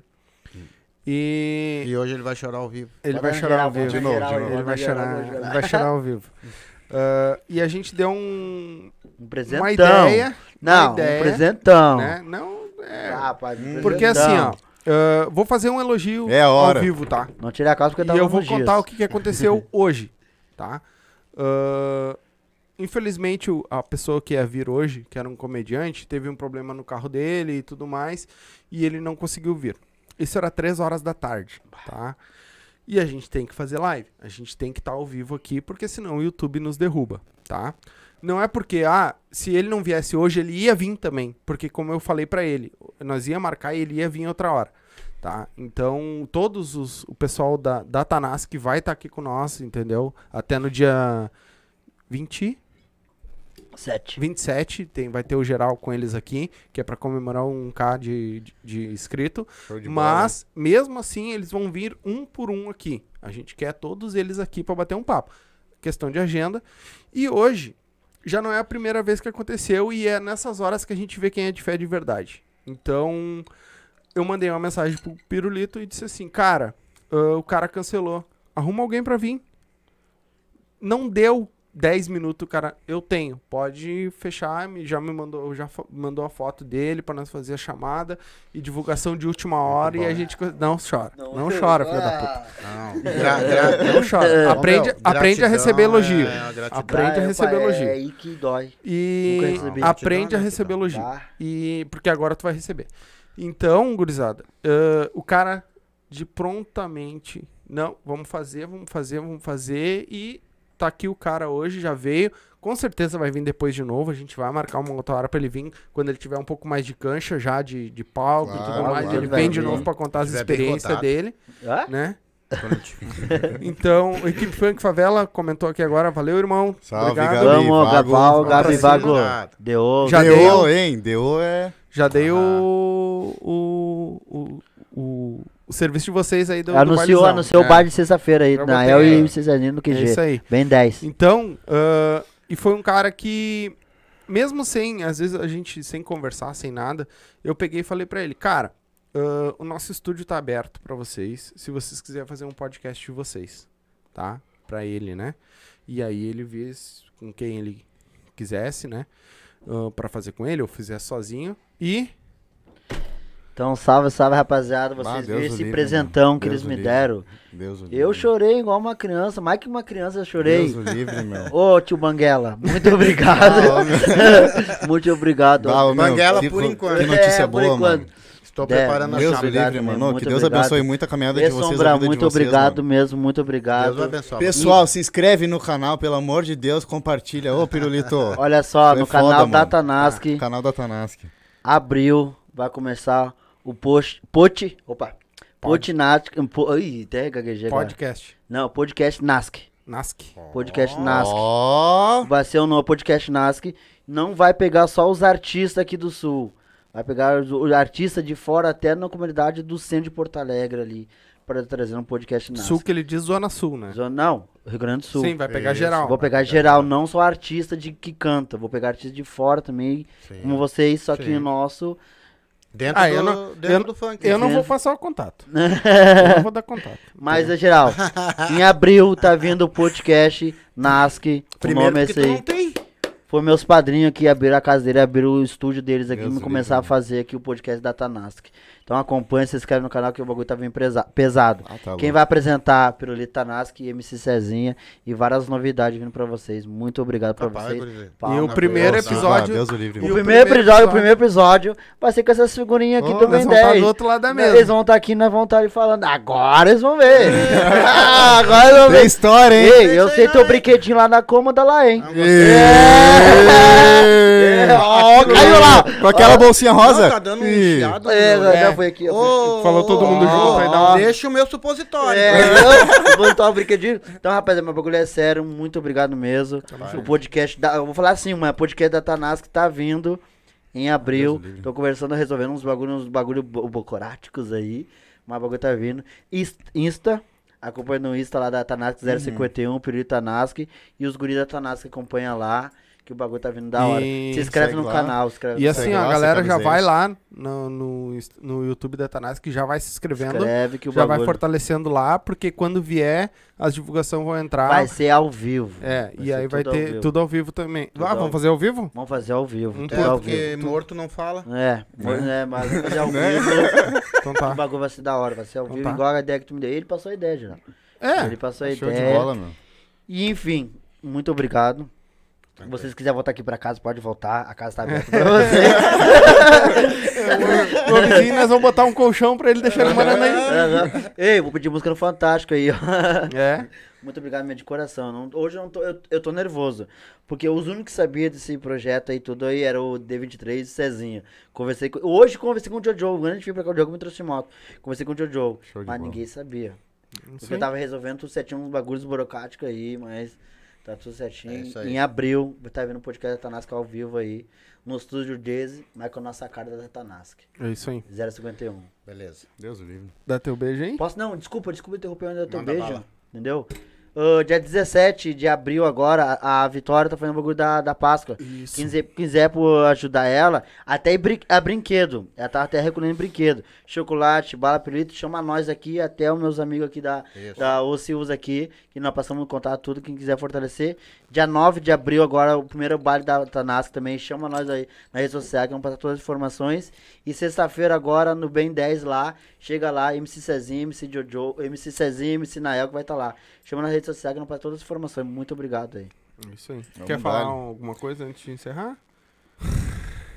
E E hoje ele vai chorar ao vivo. ele vai chorar geral, ao vivo. De novo, geral, de novo. bota Ele vai chorar, bota geral. ele vai chorar ao vivo. Ah, e a gente deu um, Um presentão. uma ideia, Não, uma ideia, um presentão. né? Não, é, Ah, rapaz, um porque assim, ó, ah, vou fazer um elogio É ao vivo, tá? Não tire a calça porque E tava eu vou nos contar dias. o que, que aconteceu hoje, tá? Ah, infelizmente, a pessoa que ia vir hoje, que era um comediante, teve um problema no carro dele e tudo mais, e ele não conseguiu vir. Isso era três horas da tarde, tá? E a gente tem que fazer live. A gente tem que estar ao vivo aqui, porque senão o YouTube nos derruba, tá? Não é porque, ah, se ele não viesse hoje, ele ia vir também. Porque, como eu falei pra ele, nós ia marcar e ele ia vir outra hora, tá? Então, todos os, o pessoal da, da Tanás que vai estar aqui com nós, entendeu? Até no dia 20, Sete. 27, tem, vai ter o geral com eles aqui, que é pra comemorar um K de, de, de inscrito. De bola, Mas, mesmo assim, eles vão vir um por um aqui. A gente quer todos eles aqui pra bater um papo. Questão de agenda. E hoje, já não é a primeira vez que aconteceu e é nessas horas que a gente vê quem é de fé de verdade. Então, eu mandei uma mensagem pro Pirulito e disse assim: Cara, ah, o cara cancelou. Arruma alguém pra vir. Não deu 10 minutos, cara. Eu tenho. Pode fechar. me- Já me mandou, já mandou a foto dele pra nós fazer a chamada e divulgação de última hora e a gente não chora. Não, chora, filho da puta. Não, gra, gra, Não chora. Aprende, meu, aprende a receber elogio. é uma gratidão. Aprende a Ah, receber é, elogio. É aí que dói. E aprende a Gratidão, receber elogio. Tá? E porque agora tu vai receber. Então, gurizada, ãh, o cara de prontamente, não, vamos fazer, vamos fazer, vamos fazer e tá aqui o cara hoje, já veio. Com certeza vai vir depois de novo. A gente vai marcar uma outra hora pra ele vir quando ele tiver um pouco mais de cancha já de, de palco e Claro, tudo mais. claro, ele vem de vir. novo pra contar as experiências dele, Hã? né? Então, a equipe Funk Favela comentou aqui agora. Valeu, irmão. Salve, Obrigado. Gabi. Vamos, vamos Gabi. Vago. Obrigado. Deu. Já Deu, deu. hein? Deu é. Já dei Ah. o, o, o, o, o serviço de vocês aí do, do Anunciou, bailezão. anunciou É, o bar de sexta-feira aí, Já na botei El aí. e Cesarinho no É QG. isso aí. Bem 10. Então, ah, e foi um cara que, mesmo sem, às vezes a gente sem conversar, sem nada, eu peguei e falei pra ele, cara, ah, o nosso estúdio tá aberto pra vocês, se vocês quiserem fazer um podcast de vocês, tá? Pra ele, né? E aí ele vê s- com quem ele quisesse, né? Ah, pra fazer com ele, ou fizesse sozinho. E Então, salve, salve, rapaziada. Vocês Deus viram esse livre, presentão mano. que Deus eles me livre. deram. Deus o Eu livre. chorei igual uma criança, mais que uma criança eu chorei. Deus o livre, meu. Ô, tio Banguela, muito obrigado. Ah, meu. muito obrigado. Ô, meu, Banguela que por enquanto. Que notícia É, por boa, enquanto. mano. Estou É, preparando a Deus o chave. livre, meu, mano. Que Deus obrigado. abençoe muito a caminhada de E vocês, Sombra, a vida muito de vocês, obrigado mano. mesmo, muito Deus obrigado. abençoe. Pessoal, se inscreve no canal, pelo amor de Deus, compartilha. Ô, Pirulito. Olha só, é no foda, canal mano. da Tanask, Canal da Tanask. abril, vai começar o post, pot, opa, Potinask, po, ih, até gaguejei agora. podcast. Não, podcast Nask, Nask. podcast Nask. Ó. Vai ser um novo podcast Nask. Não vai pegar só os artistas aqui do Sul. Vai pegar os, os artistas de fora até na comunidade do centro de Porto Alegre ali. Para trazer um podcast Nask. Sul que ele diz Zona Sul, né? Zona- Não, Rio Grande do Sul. Sim, vai pegar Isso. geral. Vou pegar geral, não só artista de que canta. Vou pegar artista de fora também, Sim. como vocês, só que Sim. o nosso. Dentro, Ah, do, eu não- dentro eu- do funk. Eu não vou passar o contato. eu não vou dar contato. Mas é geral. em abril tá vindo o podcast Nask. O Primeiro nome é que esse aí. tem. Foi meus padrinhos aqui, abriram a casa dele, abriram o estúdio deles aqui e o começar a fazer aqui o podcast da Tanask. Então acompanha, se inscreve no canal que o bagulho tá bem pesado. Ah, tá Quem louco. vai apresentar Pirulito Tanask, MC Cezinha e várias novidades vindo pra vocês. Muito obrigado pra Capaz, vocês. E o primeiro episódio- Ah, Deus o livre. O E o primeiro episódio, o primeiro episódio vai ser com essas figurinhas aqui Oh, do Ben vamos estar 10. do outro lado da Eles mesa. vão estar aqui, nós vamos estar ali falando. Agora eles vão ver. Ah, agora eles vão Tem ver. história, hein? Ei, eu sei teu brinquedinho lá na cômoda lá, hein? Ê! É, ó, caiu lá. Com aquela bolsinha rosa? Não, tá dando um chiado. É, foi aqui. ó. Falou todo mundo junto, aí dá um- Deixa o meu supositório. É, eu vou botar o brinquedinho. Então, rapaziada, meu bagulho é sério. Muito obrigado mesmo. O podcast da. Eu vou falar assim, mano. podcast da Tanás que tá vindo em abril. Tô conversando, resolvendo uns bagulho, uns bagulho bo- bocoráticos aí. Mas o bagulho tá vindo. Insta. Acompanha no Insta lá da Tanask 051, Pirulito Tanask. E os guris da Tanask acompanha lá. Que o bagulho tá vindo da hora. E Se inscreve no lá. canal, se inscreve E assim, a galera já vai lá no, no, no YouTube da Tanás, que já vai se inscrevendo. Inscreve que o Já vai bagulho fortalecendo lá, porque quando vier, as divulgações vão entrar. vai ser ao vivo. É, Vai e aí vai ao ter vivo. tudo ao vivo também. Tudo ah, ao vamos fazer ao vivo? Vamos fazer ao vivo. Um tudo É, ao porque vivo. morto não fala. É, mas, é, mas vamos fazer ao Né? vivo. Então O tá. bagulho vai ser da hora, vai ser ao Então vivo, tá. igual a ideia que tu me deu. Ele passou a ideia, já. É, Ele passou a Show de ideia. bola, meu. E enfim, muito obrigado. Se Tranquilo. vocês quiserem voltar aqui pra casa, pode voltar. A casa tá aberta pra você. o vizinho, nós vamos botar um colchão pra ele deixar ele morando aí. Ei, vou pedir música no Fantástico aí, ó. É. Muito obrigado, minha de coração. Não- hoje eu, não tô, eu, eu tô nervoso. Porque os únicos que sabiam desse projeto aí tudo aí era o D23 e o Cezinha. Conversei com, hoje conversei com o Jojo. Quando a gente veio pra cá, o Diogo me trouxe moto. Conversei com o Jojo. Mas bola. ninguém sabia. Porque Sim. eu tava resolvendo tudo certinho, uns bagulhos burocráticos aí, mas tá tudo certinho. É isso aí. em abril, vai estar vendo o podcast da Tanasca ao vivo aí. No estúdio Daisy, mas com a nossa cara da Tanasca. É isso aí. 051. Beleza. Deus livre. Dá teu beijo aí? Posso? Não, desculpa, desculpa interromper onde eu teu Manda beijo. bala. Entendeu? Ah, dia 17 de abril agora, a, a Vitória tá fazendo o bagulho da, da Páscoa. Isso. Quem quiser, quiser por ajudar ela, até brin- a brinquedo. Ela tá até recolhendo brinquedo. Chocolate, bala, pirulito, chama nós aqui, até os meus amigos aqui da, Isso. da Ocius aqui, que nós passamos no contato tudo, quem quiser fortalecer. Dia 9 de abril agora, o primeiro baile da Tanasca também, chama nós aí na rede social, que vamos passar todas as informações. E sexta-feira agora, no Bem 10 lá, chega lá, MC Cezinho, MC Jojo, MC Cezinho, MC Nael, que vai estar lá. Chama na rede social, que vamos passar todas as informações. Muito obrigado aí. Isso aí. Vamos Quer falar alguma coisa antes de encerrar?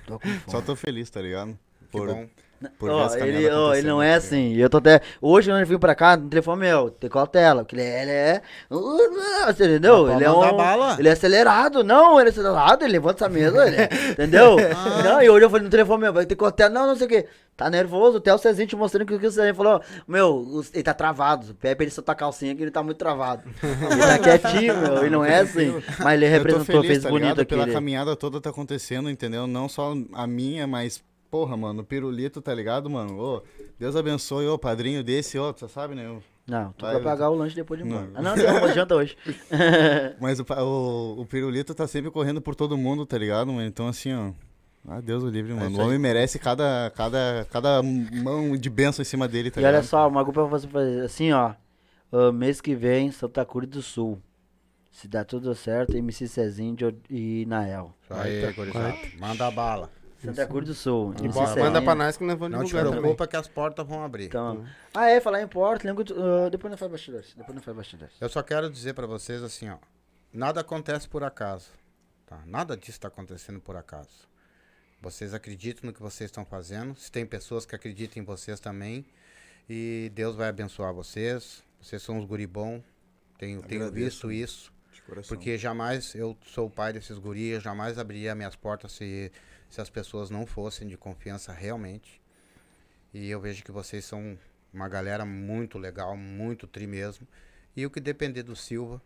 Tô com fome. Só tô feliz, tá ligado? Que Por, bom. Por Ó, ver essa ele, ele não é tá assim. Eu tô até. Hoje, quando ele veio pra cá, no telefone meu, tem cautela. Porque ele é. Ele é você entendeu? Ele é um. bala. Ele é acelerado. Não, ele é acelerado, ele levanta essa mesa, ele é- entendeu? Ah. Não, e hoje eu falei no telefone meu, vai ter cautela. Não, não sei o quê. Tá nervoso, até o Cezinho te mostrando que o que o Cezinho falou, meu, ele tá travado. Pede pra ele soltar a calcinha que ele tá muito travado. Ele tá quietinho, meu, ele não é assim. Mas ele representou, feliz, fez tá bonito aqui. Pela ele- caminhada toda tá acontecendo, entendeu? Não só a minha, mas, porra, mano, o pirulito, tá ligado, mano? Ô, Deus abençoe, ô, padrinho desse, ô, você sabe, né? Não, tu Vai, vai pagar o lanche depois de Não. embora. Ah, não, não, não janta hoje. Mas o, o, o pirulito tá sempre correndo por todo mundo, tá ligado, mano? Então, assim, ó. Ah, Deus o livre, mano. isso O homem merece cada, cada, cada mão de bênção em cima dele, tá E olha ligado? só, uma coisa pra você fazer assim, ó. ah, mês que vem, Santa Cruz do Sul. Se dá tudo certo, MC Cezinho e Nael. Aí. Manda bala. Santa Cruz do Sul. E bo- Cezinho. manda pra nós que nós vamos Não te divulgar também. preocupa que as portas vão abrir. Então, ah, é, falar em porta, lembra ah, depois não faz bastidores. Depois não faz bastidores. Eu só quero dizer pra vocês assim, ó. Nada acontece por acaso. Tá? Nada disso tá acontecendo por acaso. Vocês acreditam no que vocês estão fazendo. Se tem pessoas que acreditam em vocês também. E Deus vai abençoar vocês. Vocês são uns guri bom. Tenho, tenho visto isso. De coração. Porque jamais eu sou o pai desses guris, eu jamais abriria minhas portas se, se as pessoas não fossem de confiança realmente. E eu vejo que vocês são uma galera muito legal, muito tri mesmo. E o que depender do Silva,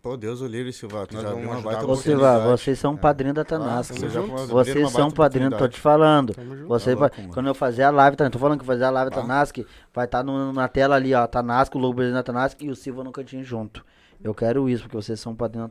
Pô, Deus o livre, Silva. Tu Nós já vamos uma ajudar baita Ô. Silva, vocês são padrinho da Tanasca. abriram Vocês são baita padrinho, tô te falando. Você Tá vai, quando eu fazer a live, tá, tô falando que fazer a live Tanask, vai estar na tela ali, ó, Tanask, o logo brasileiro da Tanask e o Silva no cantinho junto. Eu quero isso, porque vocês são padrinho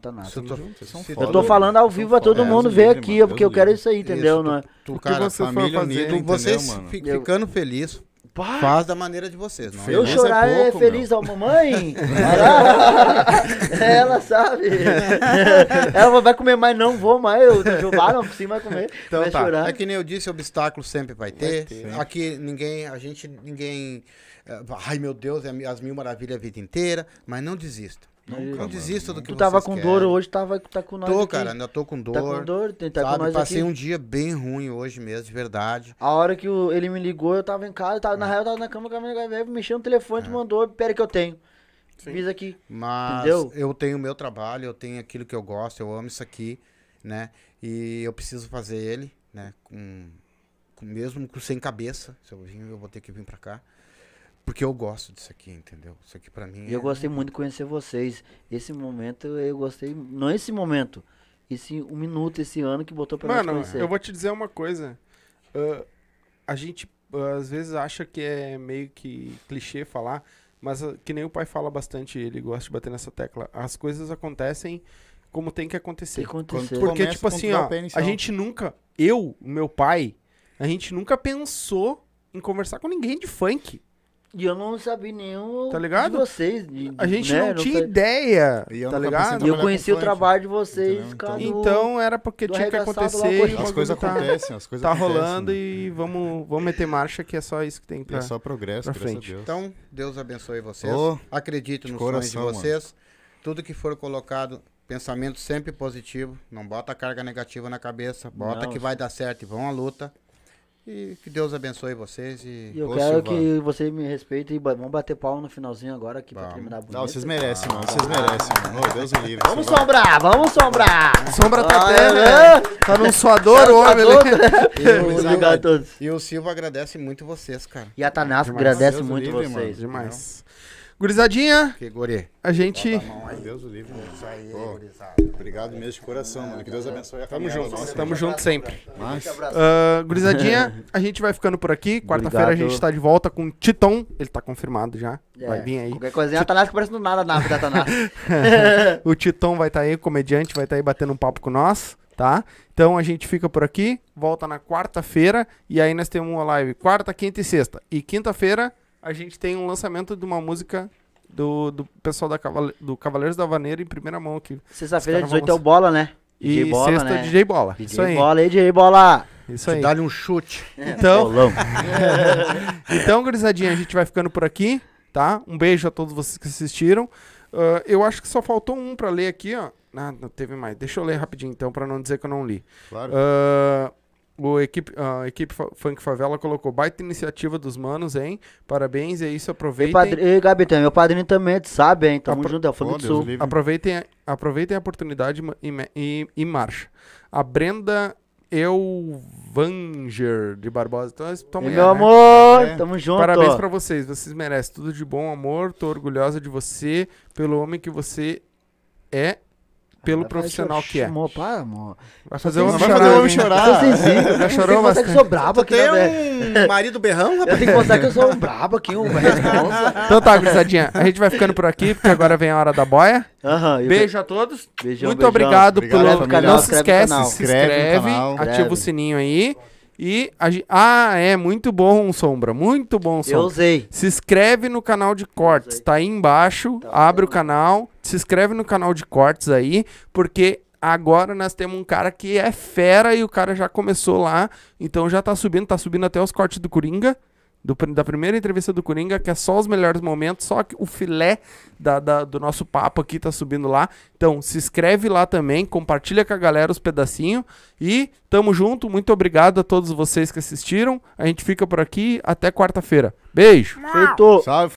tu, são se foda, Eu tô tu- falando ao vivo pra todo mundo Deus ver livre, aqui, mano, porque eu quero isso aí, entendeu? Isso, Não é? tu, O que cara, você família fazer? unida, tu- entendeu, vocês mano? fi- Eu- ficando feliz, Pá, faz da maneira de vocês. Não eu Feliz é chorar é, pouco, feliz, ó, mamãe. Ela sabe. Ela vai comer mais, não vou mais. Eu jogar, não consigo mais comer. Então vai tá. chorar. É que nem eu disse, obstáculo sempre vai ter. ter. Aqui ninguém, a gente, ninguém. eh, Ai meu Deus, é as mil maravilhas a vida inteira, mas não desista. Não, mano, desista do que Tu tava com querem. dor hoje, tava, tá com nós Tô, aqui. cara, ainda tô com dor. Tá com dor, tá com sabe? nós Passei aqui. um dia bem ruim hoje mesmo, de verdade. A hora que o- ele me ligou, eu tava em casa, tava, na real eu tava na cama, com a minha velha, mexendo no telefone, tu mandou, pera que eu tenho. Fiz aqui. Mas Entendeu? eu tenho o meu trabalho, eu tenho aquilo que eu gosto, eu amo isso aqui, né? E eu preciso fazer ele, né? Com, com- mesmo com sem cabeça. Se eu vim, eu vou ter que vir pra cá. Porque eu gosto disso aqui, entendeu? Isso aqui pra mim E eu é- gostei muito de conhecer vocês. Esse momento eu gostei, não esse momento, esse um minuto, esse ano que botou pra nós Mano, conhecer. eu vou te dizer uma coisa. Ah, a gente ah, às vezes acha que é meio que clichê falar, mas ah, que nem o pai fala bastante, ele gosta de bater nessa tecla. As coisas acontecem como tem que acontecer. Tem que acontecer. Por- Porque, Começa tipo assim, ó, a gente nunca, eu, meu pai, a gente nunca pensou em conversar com ninguém de funk. E eu não sabia nenhum Tá ligado? de vocês. de- A gente né, não tinha sei- ideia, E eu tá ligado? E eu conheci o trabalho de vocês, cara. do- Então era porque tinha que acontecer. As coisas tá, acontecem, as coisas tá acontecem, rolando né? e vamos, vamos meter marcha que é só isso que tem pra... é só progresso, pra graças frente. a Deus. Então, Deus abençoe vocês. Ô, Acredito nos coração, sonhos de vocês. Tudo que for colocado, pensamento sempre positivo. Não bota carga negativa na cabeça. Bota Não, que vai dar certo e vão à luta. E que Deus abençoe vocês. E E eu Ô, quero Silvano. que você me respeite e vamos bater palma no finalzinho agora aqui pra Vamos. terminar bonito. Não, vocês merecem, mano. Vocês merecem, mano. Ô, Deus o livre. Vamos Silvano. sombrar, vamos sombrar! Sombra tá Ah, até, é, né? Tá num suador, o homem, né? Obrigado a todos. e o Silva agradece muito vocês, cara. E a Tanasco agradece Deus o muito livre, vocês. Demais. Gurizadinha, Que guri. a gente... Deus o livre, mano. Ô, obrigado mesmo de coração, mano. Que Deus abençoe a Tamo junto, nossa. tamo junto sempre. Mas, Ah, gurizadinha, a gente vai ficando por aqui. Quarta-feira a Obrigado. gente tá de volta com o Titon. Ele tá confirmado já. É, Vai vir aí. Qualquer coisinha, a Tanasco parece do nada na da Tanasco. O Titon vai estar aí, o comediante, vai estar aí batendo um papo com nós, tá? Então a gente fica por aqui, volta na quarta-feira e aí nós temos uma live quarta, quinta e sexta. E quinta-feira a gente tem um lançamento de uma música do, do pessoal da Cavale- do Cavaleiros da Vaneira em primeira mão aqui. Sexta-feira, Os caras 18 é o bola, né? E DJ Bola, sexta né? DJ Bola. DJ Isso aí. Bola aí, DJ Bola! Isso aí. Dá-lhe um chute. Então. Então, gurizadinha, a gente vai ficando por aqui, tá? Um beijo a todos vocês que assistiram. Ah, eu acho que só faltou um pra ler aqui, ó. Ah, não teve mais. Deixa eu ler rapidinho, então, pra não dizer que eu não li. claro. Ah, o equipe, a equipe Funk Favela colocou baita iniciativa dos manos, hein? Parabéns, é isso, E, aproveitem. e Gabi, tem meu padrinho também, tu sabe, hein? Tamo Apro- junto, é o Funk do Deus Sul. livre. Aproveitem, a- aproveitem a oportunidade e, e, e marcha. A Brenda Elvanger de Barbosa. Então, é E mulher, meu né? amor, É. tamo junto. Parabéns pra vocês, vocês merecem tudo de bom, amor. Tô orgulhosa de você, pelo homem que você é, pelo profissional que é. Amor, para, amor. Vai fazer o Não homem vai chorar. chorar. Eu sou sensível. Já chorou Tem que mostrar que eu bastante. sou brabo aqui, tem um marido berrão, Eu rapaz? tenho que mostrar que eu sou um brabo aqui, um responsa. Então tá, gurizadinha. A gente vai ficando por aqui, porque agora vem a hora da boia. O- Beijo a todos. Beijão, Muito beijão. obrigado, Obrigado, pelo. Não se esquece, se Inscreve ativa o sininho aí. E a ah, é muito bom, Sombra, muito bom, Eu Sombra. usei. Se inscreve no canal de cortes, tá aí embaixo, abre o canal, se inscreve no canal de cortes aí, porque agora nós temos um cara que é fera e o cara já começou lá, então já tá subindo, tá subindo até os cortes do Coringa, do da primeira entrevista do Coringa, que é só os melhores momentos, só que o filé da- da- do nosso papo aqui tá subindo lá. Então se inscreve lá também, compartilha com a galera os pedacinhos e tamo junto, muito obrigado a todos vocês que assistiram, a gente fica por aqui, até quarta-feira. Beijo! Feito. Salve.